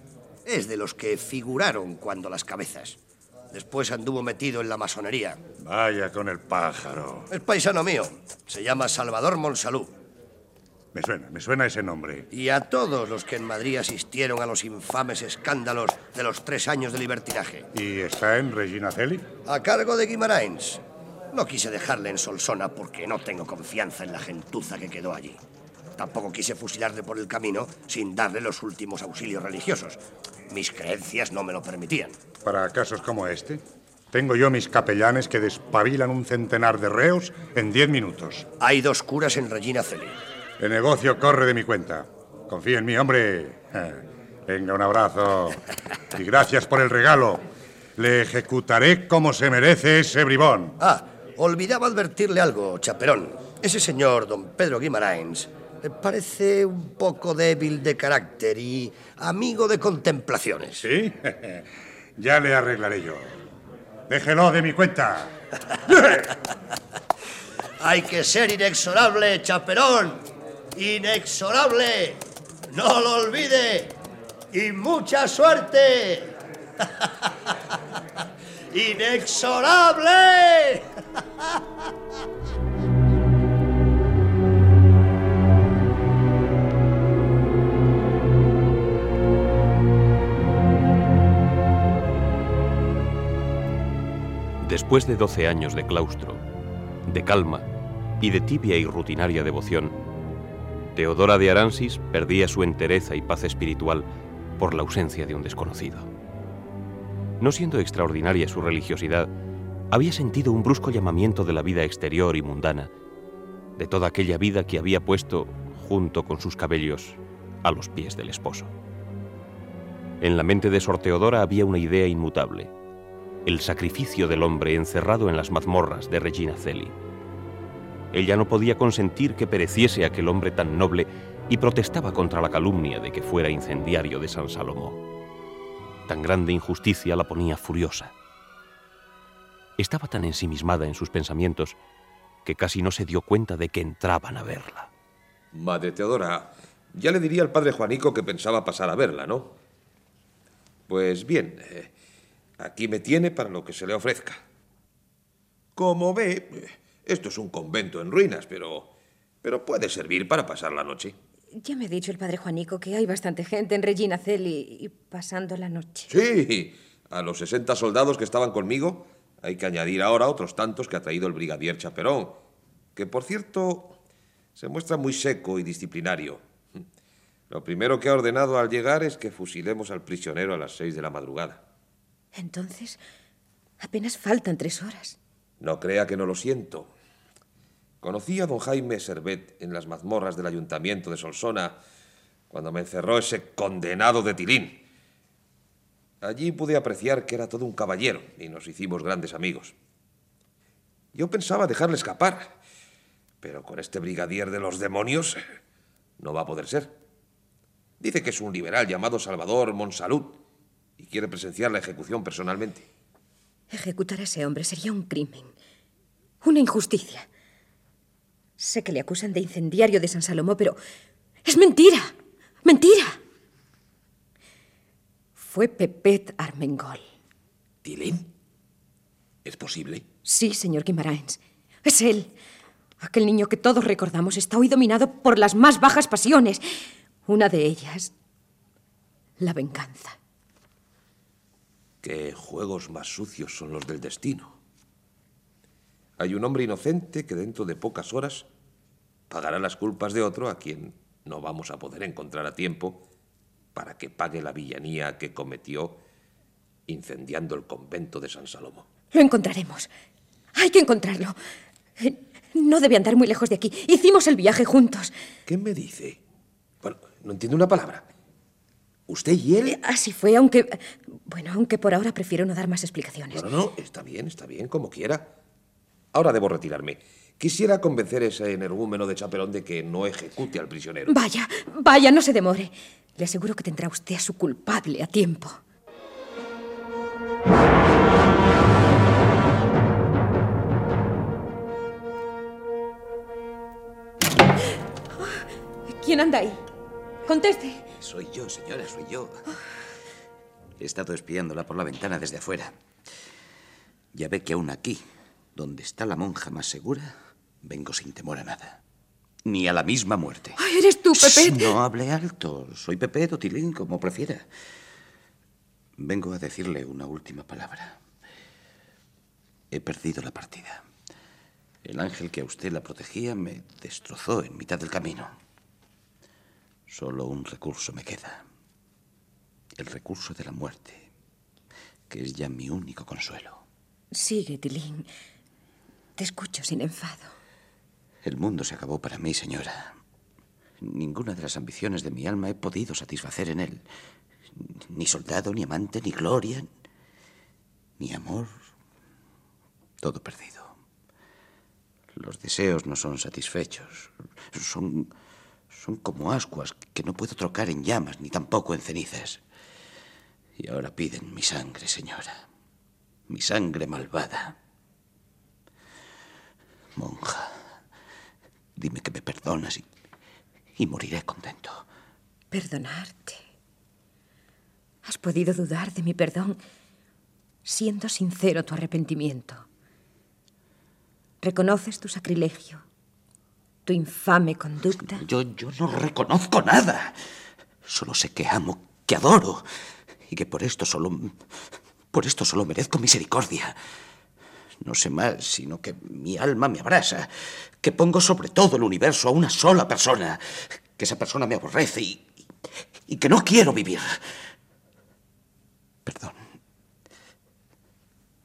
Es de los que figuraron cuando las cabezas. Después anduvo metido en la masonería. Vaya con el pájaro. Es paisano mío. Se llama Salvador Monsalú. Me suena, me suena ese nombre. Y a todos los que en Madrid asistieron a los infames escándalos de los tres años de libertinaje. ¿Y está en Regina Celi? A cargo de Guimaraens. No quise dejarle en Solsona porque no tengo confianza en la gentuza que quedó allí. Tampoco quise fusilarle por el camino sin darle los últimos auxilios religiosos. Mis creencias no me lo permitían. Para casos como este, tengo yo mis capellanes que despabilan un centenar de reos en diez minutos. Hay dos curas en Regina Celi. El negocio corre de mi cuenta. Confía en mí, hombre. Venga, un abrazo. Y gracias por el regalo. Le ejecutaré como se merece ese bribón. Ah, olvidaba advertirle algo, chaperón. Ese señor, don Pedro Guimaraens, parece un poco débil de carácter y amigo de contemplaciones. ¿Sí? ya le arreglaré yo. Déjelo de mi cuenta. Hay que ser inexorable, chaperón inexorable. No lo olvide. Y mucha suerte. inexorable. Después de doce años de claustro, de calma y de tibia y rutinaria devoción, Teodora de Aransis perdía su entereza y paz espiritual por la ausencia de un desconocido. No siendo extraordinaria su religiosidad, había sentido un brusco llamamiento de la vida exterior y mundana, de toda aquella vida que había puesto, junto con sus cabellos, a los pies del esposo. En la mente de Sor Teodora había una idea inmutable, el sacrificio del hombre encerrado en las mazmorras de Regina Celi. Ella no podía consentir que pereciese aquel hombre tan noble y protestaba contra la calumnia de que fuera incendiario de San Salomón. Tan grande injusticia la ponía furiosa. Estaba tan ensimismada en sus pensamientos que casi no se dio cuenta de que entraban a verla. Madre Teodora, ya le diría al padre Juanico que pensaba pasar a verla, ¿no? Pues bien, eh, aquí me tiene para lo que se le ofrezca. Como ve, esto es un convento en ruinas, pero. pero puede servir para pasar la noche. Ya me ha dicho el padre Juanico que hay bastante gente en Regina Celi y pasando la noche. Sí, a los 60 soldados que estaban conmigo hay que añadir ahora otros tantos que ha traído el brigadier Chaperón, que por cierto se muestra muy seco y disciplinario. Lo primero que ha ordenado al llegar es que fusilemos al prisionero a las seis de la madrugada. Entonces, apenas faltan tres horas. No crea que no lo siento. Conocí a don Jaime Servet en las mazmorras del ayuntamiento de Solsona cuando me encerró ese condenado de Tilín. Allí pude apreciar que era todo un caballero y nos hicimos grandes amigos. Yo pensaba dejarle escapar, pero con este brigadier de los demonios no va a poder ser. Dice que es un liberal llamado Salvador Monsalud y quiere presenciar la ejecución personalmente. Ejecutar a ese hombre sería un crimen. Una injusticia. Sé que le acusan de incendiario de San Salomón, pero es mentira. Mentira. Fue Pepet Armengol. ¿Tilín? ¿Es posible? Sí, señor Guimaraens. Es él. Aquel niño que todos recordamos está hoy dominado por las más bajas pasiones. Una de ellas, la venganza. Qué juegos más sucios son los del destino. Hay un hombre inocente que dentro de pocas horas pagará las culpas de otro a quien no vamos a poder encontrar a tiempo para que pague la villanía que cometió incendiando el convento de San Salomón. Lo encontraremos. Hay que encontrarlo. No debe andar muy lejos de aquí. Hicimos el viaje juntos. ¿Qué me dice? Bueno, no entiendo una palabra. ¿Usted y él? Así fue, aunque... Bueno, aunque por ahora prefiero no dar más explicaciones. No, no, no. Está bien, está bien, como quiera. Ahora debo retirarme. Quisiera convencer a ese energúmeno de Chaperón de que no ejecute al prisionero. Vaya, vaya, no se demore. Le aseguro que tendrá usted a su culpable a tiempo. ¿Quién anda ahí? Conteste. Soy yo, señora, soy yo. He estado espiándola por la ventana desde afuera. Ya ve que aún aquí, donde está la monja más segura, vengo sin temor a nada. Ni a la misma muerte. Ay, ¿Eres tú, Pepe? No hable alto. Soy Pepe o Tilín, como prefiera. Vengo a decirle una última palabra. He perdido la partida. El ángel que a usted la protegía me destrozó en mitad del camino. Solo un recurso me queda. El recurso de la muerte, que es ya mi único consuelo. Sigue, Tilín. Te escucho sin enfado. El mundo se acabó para mí, señora. Ninguna de las ambiciones de mi alma he podido satisfacer en él. Ni soldado, ni amante, ni gloria, ni amor. Todo perdido. Los deseos no son satisfechos. Son, son como ascuas que no puedo trocar en llamas, ni tampoco en cenizas. Y ahora piden mi sangre, señora. Mi sangre malvada. Monja, dime que me perdonas y, y moriré contento. Perdonarte. ¿Has podido dudar de mi perdón siendo sincero tu arrepentimiento? ¿Reconoces tu sacrilegio? ¿Tu infame conducta? Yo, yo no reconozco nada. Solo sé que amo, que adoro. Y que por esto solo. Por esto solo merezco misericordia. No sé más, sino que mi alma me abrasa, que pongo sobre todo el universo a una sola persona, que esa persona me aborrece y, y que no quiero vivir. Perdón.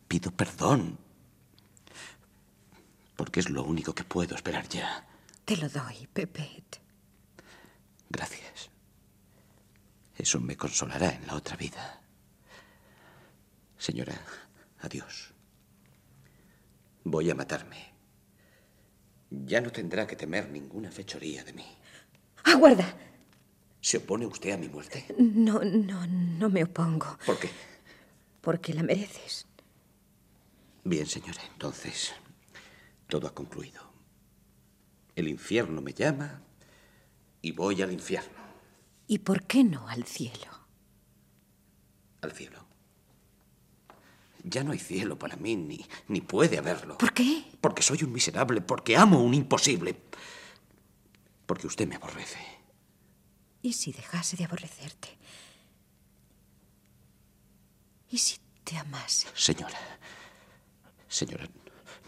Pido perdón. Porque es lo único que puedo esperar ya. Te lo doy, Pepet. Gracias. Eso me consolará en la otra vida. Señora, adiós. Voy a matarme. Ya no tendrá que temer ninguna fechoría de mí. ¡Aguarda! ¿Se opone usted a mi muerte? No, no, no me opongo. ¿Por qué? Porque la mereces. Bien, señora, entonces todo ha concluido. El infierno me llama y voy al infierno. ¿Y por qué no al cielo? Al cielo. Ya no hay cielo para mí, ni, ni puede haberlo. ¿Por qué? Porque soy un miserable, porque amo un imposible. Porque usted me aborrece. ¿Y si dejase de aborrecerte? ¿Y si te amase? Señora, señora,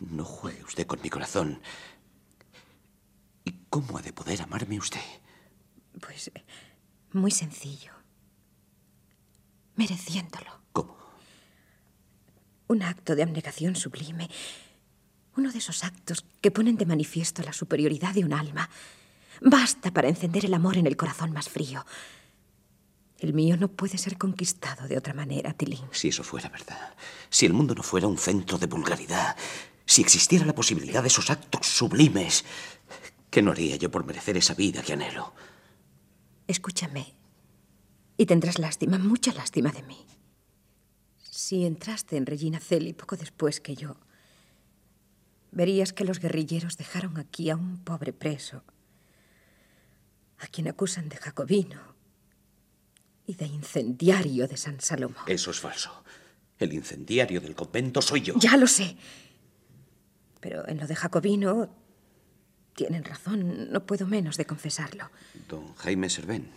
no juegue usted con mi corazón. ¿Y cómo ha de poder amarme usted? Pues muy sencillo. Mereciéndolo. ¿Cómo? Un acto de abnegación sublime. Uno de esos actos que ponen de manifiesto la superioridad de un alma. Basta para encender el amor en el corazón más frío. El mío no puede ser conquistado de otra manera, Tilín. Si eso fuera verdad, si el mundo no fuera un centro de vulgaridad, si existiera la posibilidad de esos actos sublimes, ¿qué no haría yo por merecer esa vida que anhelo? Escúchame. Y tendrás lástima, mucha lástima de mí. Si entraste en Regina Celi poco después que yo, verías que los guerrilleros dejaron aquí a un pobre preso, a quien acusan de jacobino y de incendiario de San Salomón. Eso es falso. El incendiario del convento soy yo. Ya lo sé. Pero en lo de jacobino tienen razón, no puedo menos de confesarlo. Don Jaime Servén.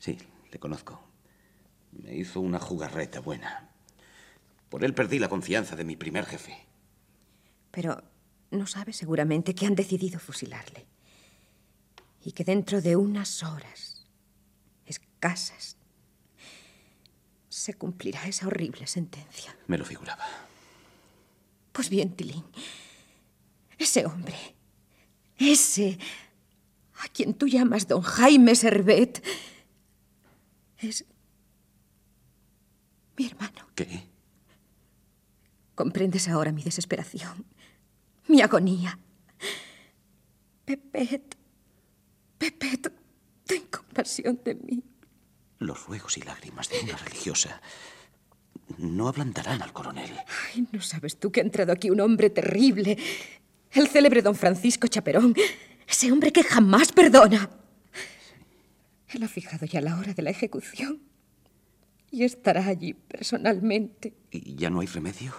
Sí, le conozco. Me hizo una jugarreta buena. Por él perdí la confianza de mi primer jefe. Pero no sabe seguramente que han decidido fusilarle. Y que dentro de unas horas, escasas, se cumplirá esa horrible sentencia. Me lo figuraba. Pues bien, Tilín, ese hombre, ese a quien tú llamas don Jaime Servet, es mi hermano. ¿Qué? Comprendes ahora mi desesperación, mi agonía. Pepet, Pepet, ten compasión de mí. Los ruegos y lágrimas de una religiosa no ablandarán al coronel. Ay, no sabes tú que ha entrado aquí un hombre terrible. El célebre don Francisco Chaperón. Ese hombre que jamás perdona. Él ha fijado ya la hora de la ejecución. Y estará allí personalmente. ¿Y ya no hay remedio?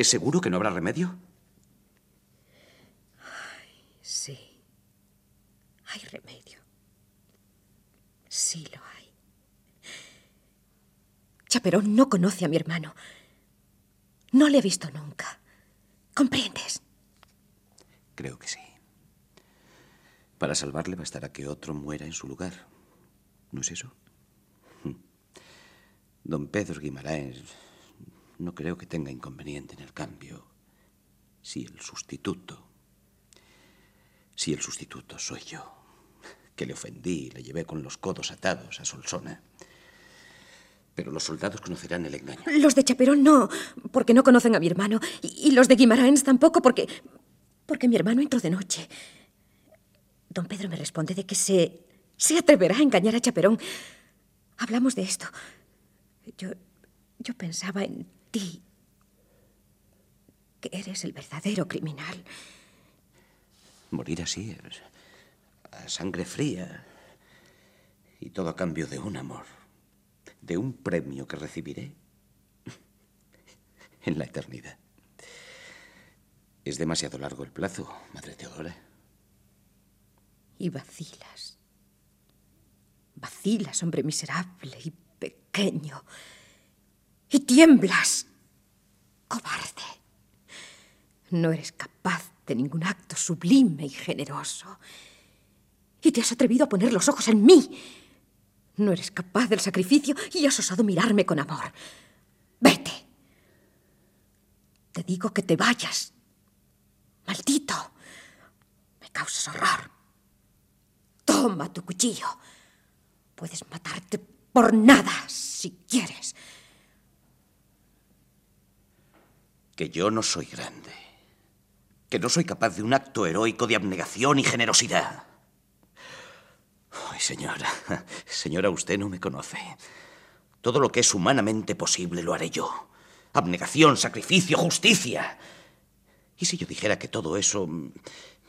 ¿Es seguro que no habrá remedio? Ay, sí. Hay remedio. Sí lo hay. Chaperón no conoce a mi hermano. No le he visto nunca. ¿Comprendes? Creo que sí. Para salvarle bastará que otro muera en su lugar. ¿No es eso? Don Pedro Guimaraes no creo que tenga inconveniente en el cambio. Si el sustituto... Si el sustituto soy yo, que le ofendí y le llevé con los codos atados a Solsona. Pero los soldados conocerán el engaño. Los de Chaperón no, porque no conocen a mi hermano. Y, los de Guimaraens tampoco, porque. porque mi hermano entró de noche. Don Pedro me responde de que se. se atreverá a engañar a Chaperón. Hablamos de esto. Yo. yo pensaba en ti. Que eres el verdadero criminal. Morir así, a sangre fría. Y todo a cambio de un amor. De un premio que recibiré en la eternidad. Es demasiado largo el plazo, Madre Teodora. Y vacilas. Vacilas, hombre miserable y pequeño. Y tiemblas. Cobarde. No eres capaz de ningún acto sublime y generoso. Y te has atrevido a poner los ojos en mí. No eres capaz del sacrificio y has osado mirarme con amor. Vete. Te digo que te vayas. Maldito. Me causas horror. Toma tu cuchillo. Puedes matarte por nada si quieres. Que yo no soy grande. Que no soy capaz de un acto heroico de abnegación y generosidad. Ay, señora, señora, usted no me conoce. Todo lo que es humanamente posible lo haré yo. Abnegación, sacrificio, justicia. ¿Y si yo dijera que todo eso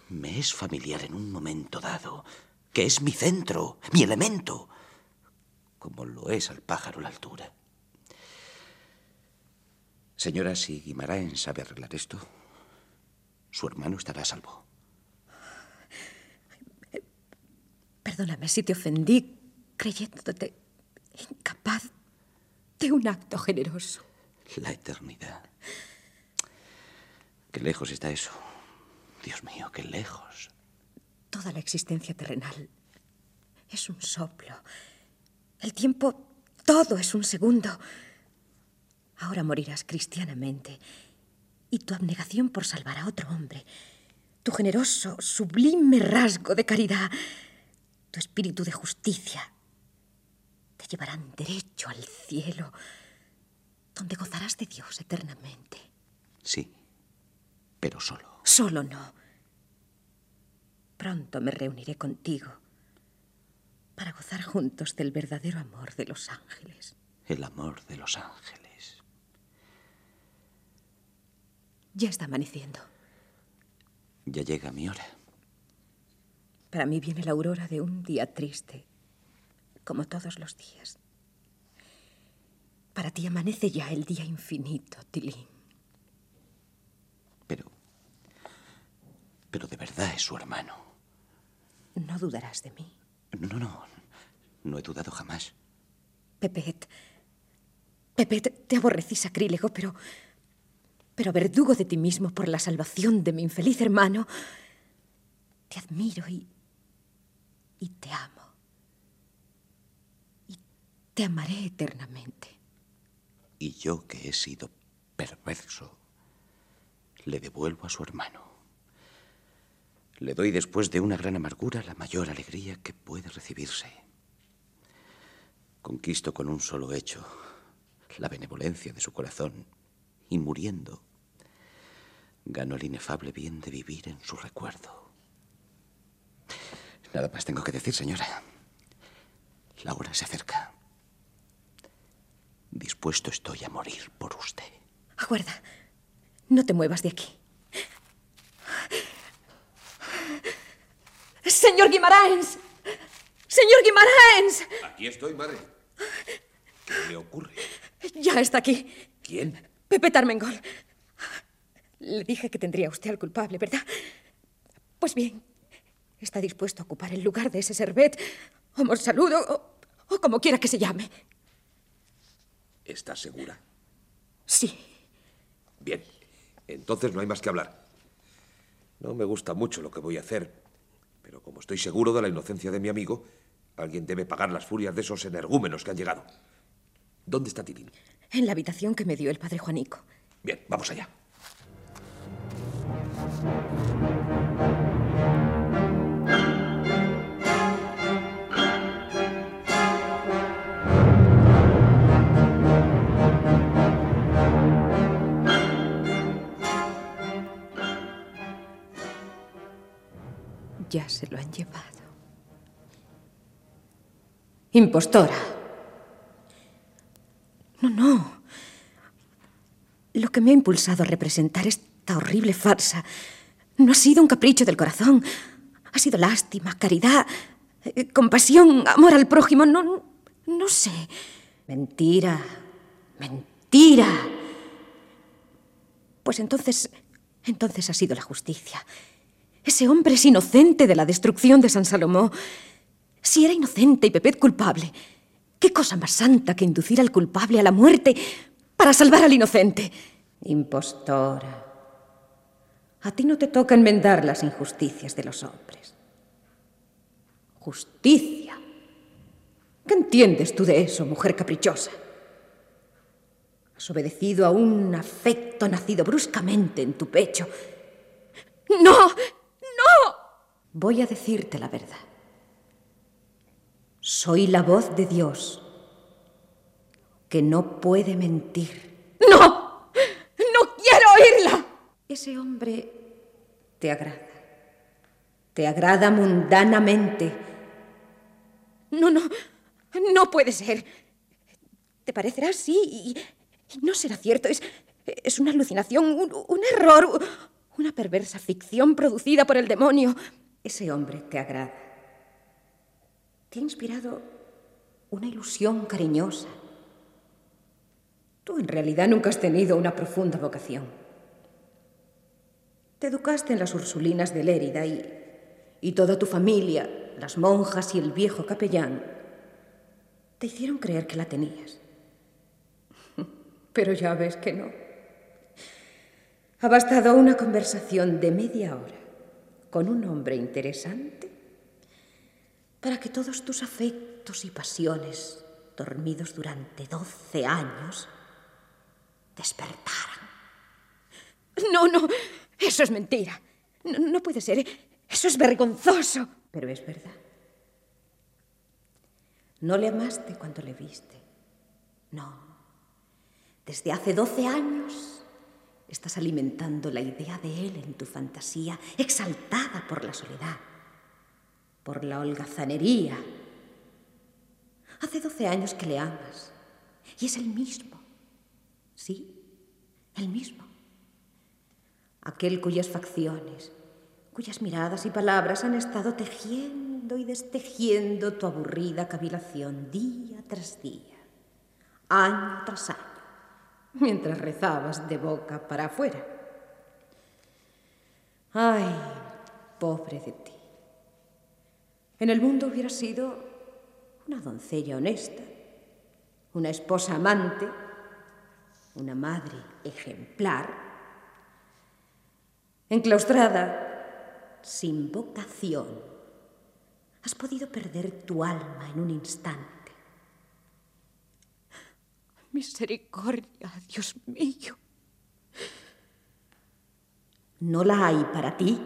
me es familiar en un momento dado? Que es mi centro, mi elemento, como lo es al pájaro la altura. Señora, si Guimaraen sabe arreglar esto, su hermano estará a salvo. Perdóname si te ofendí creyéndote incapaz de un acto generoso. La eternidad. Qué lejos está eso. Dios mío, qué lejos. Toda la existencia terrenal es un soplo. El tiempo, todo es un segundo. Ahora morirás cristianamente y tu abnegación por salvar a otro hombre, tu generoso, sublime rasgo de caridad, tu espíritu de justicia, te llevarán derecho al cielo, donde gozarás de Dios eternamente. Sí, pero solo. Solo no. Pronto me reuniré contigo para gozar juntos del verdadero amor de los ángeles. el amor de los ángeles. Ya está amaneciendo. Ya llega mi hora. Para mí viene la aurora de un día triste, como todos los días. Para ti amanece ya el día infinito, Tilín. Pero... Pero de verdad es su hermano. No dudarás de mí. No, no. No he dudado jamás. Pepet. Pepet, te aborrecí sacrílego, pero. Pero verdugo de ti mismo por la salvación de mi infeliz hermano. Te admiro y. y te amo. Y te amaré eternamente. Y yo que he sido perverso, le devuelvo a su hermano. Le doy después de una gran amargura la mayor alegría que puede recibirse. Conquisto con un solo hecho la benevolencia de su corazón y muriendo, gano el inefable bien de vivir en su recuerdo. Nada más tengo que decir, señora. La hora se acerca. Dispuesto estoy a morir por usted. Aguarda. No te muevas de aquí. ¡Señor Guimaraens! ¡Señor Guimaraens! Aquí estoy, madre. ¿Qué le ocurre? Ya está aquí. ¿Quién? Pepe Tarmengol. Le dije que tendría usted al culpable, ¿verdad? Pues bien, está dispuesto a ocupar el lugar de ese Servet, o Morsaludo, o, o como quiera que se llame. ¿Estás segura? Sí. Bien. Entonces no hay más que hablar. No me gusta mucho lo que voy a hacer, pero como estoy seguro de la inocencia de mi amigo, alguien debe pagar las furias de esos energúmenos que han llegado. ¿Dónde está Tilín? En la habitación que me dio el padre Juanico. Bien, vamos allá. Ya se lo han llevado. Impostora. No, no. Que me ha impulsado a representar esta horrible farsa no ha sido un capricho del corazón. Ha sido lástima, caridad, eh, compasión, amor al prójimo. No, no sé. Mentira. Mentira. Pues entonces. Entonces ha sido la justicia. Ese hombre es inocente de la destrucción de San Salomón. Si era inocente y Pepet culpable, ¿qué cosa más santa que inducir al culpable a la muerte para salvar al inocente? Impostora. A ti no te toca enmendar las injusticias de los hombres. Justicia. ¿Qué entiendes tú de eso, mujer caprichosa? Has obedecido a un afecto nacido bruscamente en tu pecho. ¡No! ¡No! Voy a decirte la verdad. Soy la voz de Dios que no puede mentir. ¡No! Ese hombre te agrada. Te agrada mundanamente. No, no, no puede ser. Te parecerá así y, y no será cierto. Es, es una alucinación, un, un error, una perversa ficción producida por el demonio. Ese hombre te agrada. Te ha inspirado una ilusión cariñosa. Tú en realidad nunca has tenido una profunda vocación. Te educaste en las Ursulinas de Lérida y, y toda tu familia, las monjas y el viejo capellán, te hicieron creer que la tenías. Pero ya ves que no. Ha bastado una conversación de media hora con un hombre interesante para que todos tus afectos y pasiones, dormidos durante doce años, despertaran. No, no, eso es mentira. No, puede ser. Eso es vergonzoso. Pero es verdad. No le amaste cuando le viste. No. Desde hace doce años estás alimentando la idea de él en tu fantasía, exaltada por la soledad, por la holgazanería. Hace doce años que le amas Y es el mismo. Sí, el mismo. Aquel cuyas facciones, cuyas miradas y palabras han estado tejiendo y destejiendo tu aburrida cavilación día tras día, año tras año, mientras rezabas de boca para afuera. Ay, pobre de ti. En el mundo hubieras sido una doncella honesta, una esposa amante, una madre ejemplar, enclaustrada, sin vocación. Has podido perder tu alma en un instante. Misericordia, Dios mío. No la hay para ti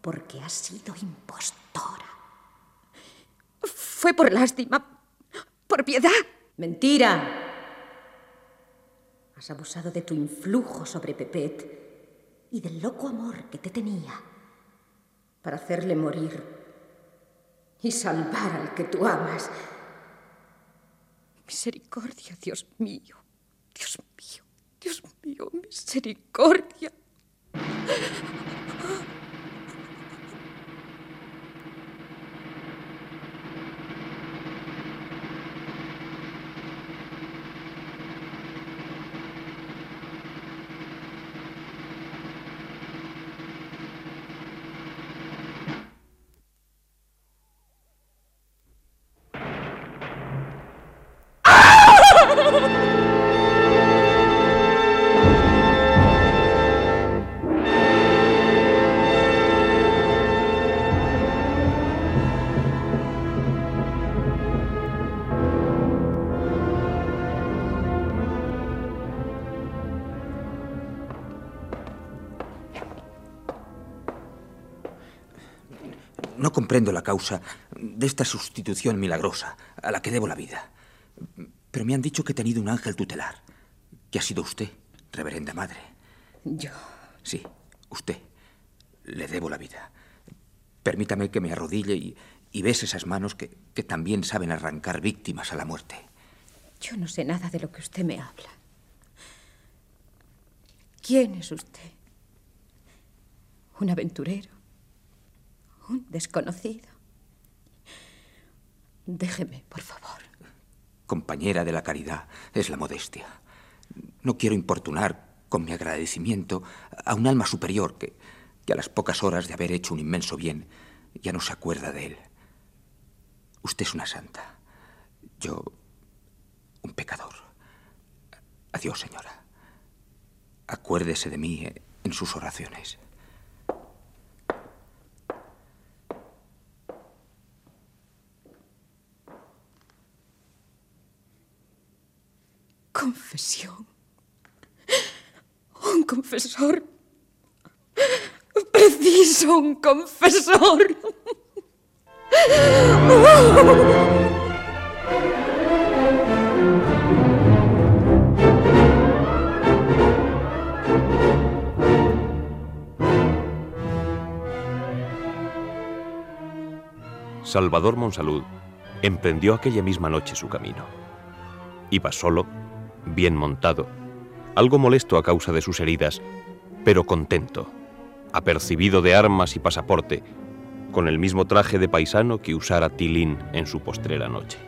porque has sido impostora. Fue por lástima, por piedad. Mentira. Has abusado de tu influjo sobre Pepet y del loco amor que te tenía para hacerle morir y salvar al que tú amas. Misericordia, Dios mío. Dios mío, Dios mío, misericordia. Comprendo la causa de esta sustitución milagrosa a la que debo la vida. Pero me han dicho que he tenido un ángel tutelar, que ha sido usted, reverenda madre. Yo. Sí, usted. Le debo la vida. Permítame que me arrodille y, y bese esas manos que, que también saben arrancar víctimas a la muerte. Yo no sé nada de lo que usted me habla. ¿Quién es usted? ¿Un aventurero? ¿Un desconocido? Déjeme, por favor. Compañera de la caridad es la modestia. No quiero importunar con mi agradecimiento a un alma superior que, que a las pocas horas de haber hecho un inmenso bien ya no se acuerda de él. Usted es una santa. Yo un pecador. Adiós, señora. Acuérdese de mí en sus oraciones. Confesión. Un confesor. Preciso un confesor. Salvador Monsalud emprendió aquella misma noche su camino. Iba solo, bien montado, algo molesto a causa de sus heridas, pero contento, apercibido de armas y pasaporte, con el mismo traje de paisano que usara Tilín en su postrera noche.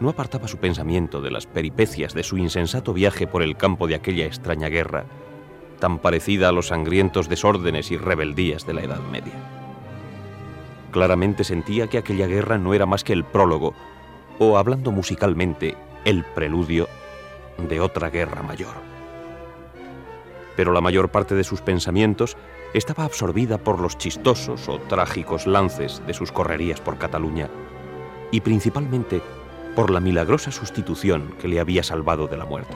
No apartaba su pensamiento de las peripecias de su insensato viaje por el campo de aquella extraña guerra, tan parecida a los sangrientos desórdenes y rebeldías de la Edad Media. Claramente sentía que aquella guerra no era más que el prólogo, o hablando musicalmente, el preludio de otra guerra mayor. Pero la mayor parte de sus pensamientos estaba absorbida por los chistosos o trágicos lances de sus correrías por Cataluña y principalmente por la milagrosa sustitución que le había salvado de la muerte.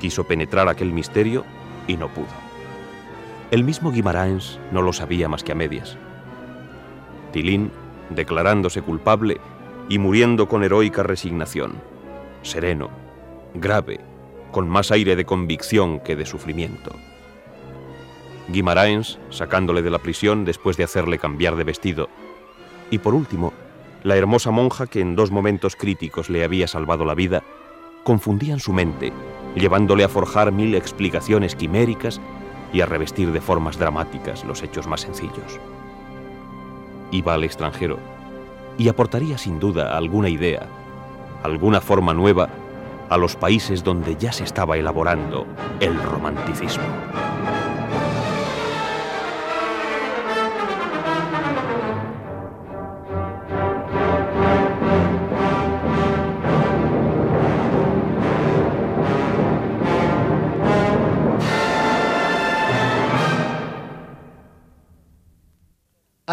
Quiso penetrar aquel misterio y no pudo. El mismo Guimaraens no lo sabía más que a medias. Tilín, declarándose culpable y muriendo con heroica resignación, sereno, grave, con más aire de convicción que de sufrimiento. Guimaraens, sacándole de la prisión después de hacerle cambiar de vestido, y por último, la hermosa monja que en dos momentos críticos le había salvado la vida, confundían su mente, llevándole a forjar mil explicaciones quiméricas y a revestir de formas dramáticas los hechos más sencillos. Iba al extranjero y aportaría sin duda alguna idea, alguna forma nueva a los países donde ya se estaba elaborando el romanticismo.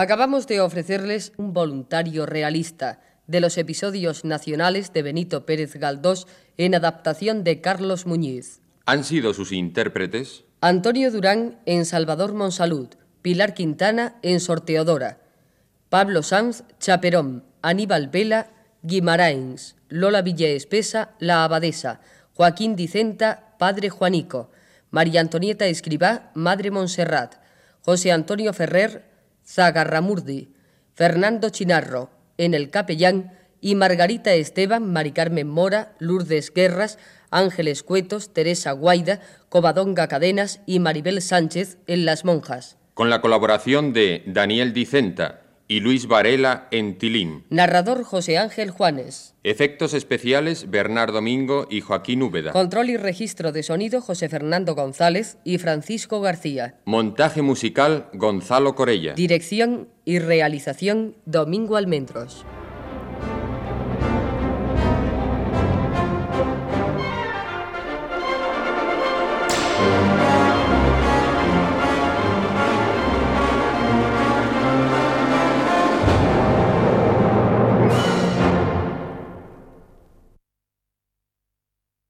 Acabamos de ofrecerles un voluntario realista de los episodios nacionales de Benito Pérez Galdós en adaptación de Carlos Muñiz. Han sido sus intérpretes Antonio Durán en Salvador Monsalud, Pilar Quintana en Sorteodora, Pablo Sanz, Chaperón, Aníbal Vela, Guimaraens, Lola Villaespesa, La Abadesa, Joaquín Dicenta, Padre Juanico, María Antonieta Escribá, Madre Monserrat, José Antonio Ferrer, Zagarramurdi, Fernando Chinarro, en el capellán, y Margarita Esteban, Mari Carmen Mora, Lourdes Guerras, Ángeles Cuetos, Teresa Guaida, Covadonga Cadenas y Maribel Sánchez en Las Monjas. Con la colaboración de Daniel Dicenta y Luis Varela en Tilín. Narrador José Ángel Juanes. Efectos especiales Bernardo Domingo y Joaquín Úbeda. Control y registro de sonido José Fernando González y Francisco García. Montaje musical Gonzalo Corella. Dirección y realización Domingo Almendros.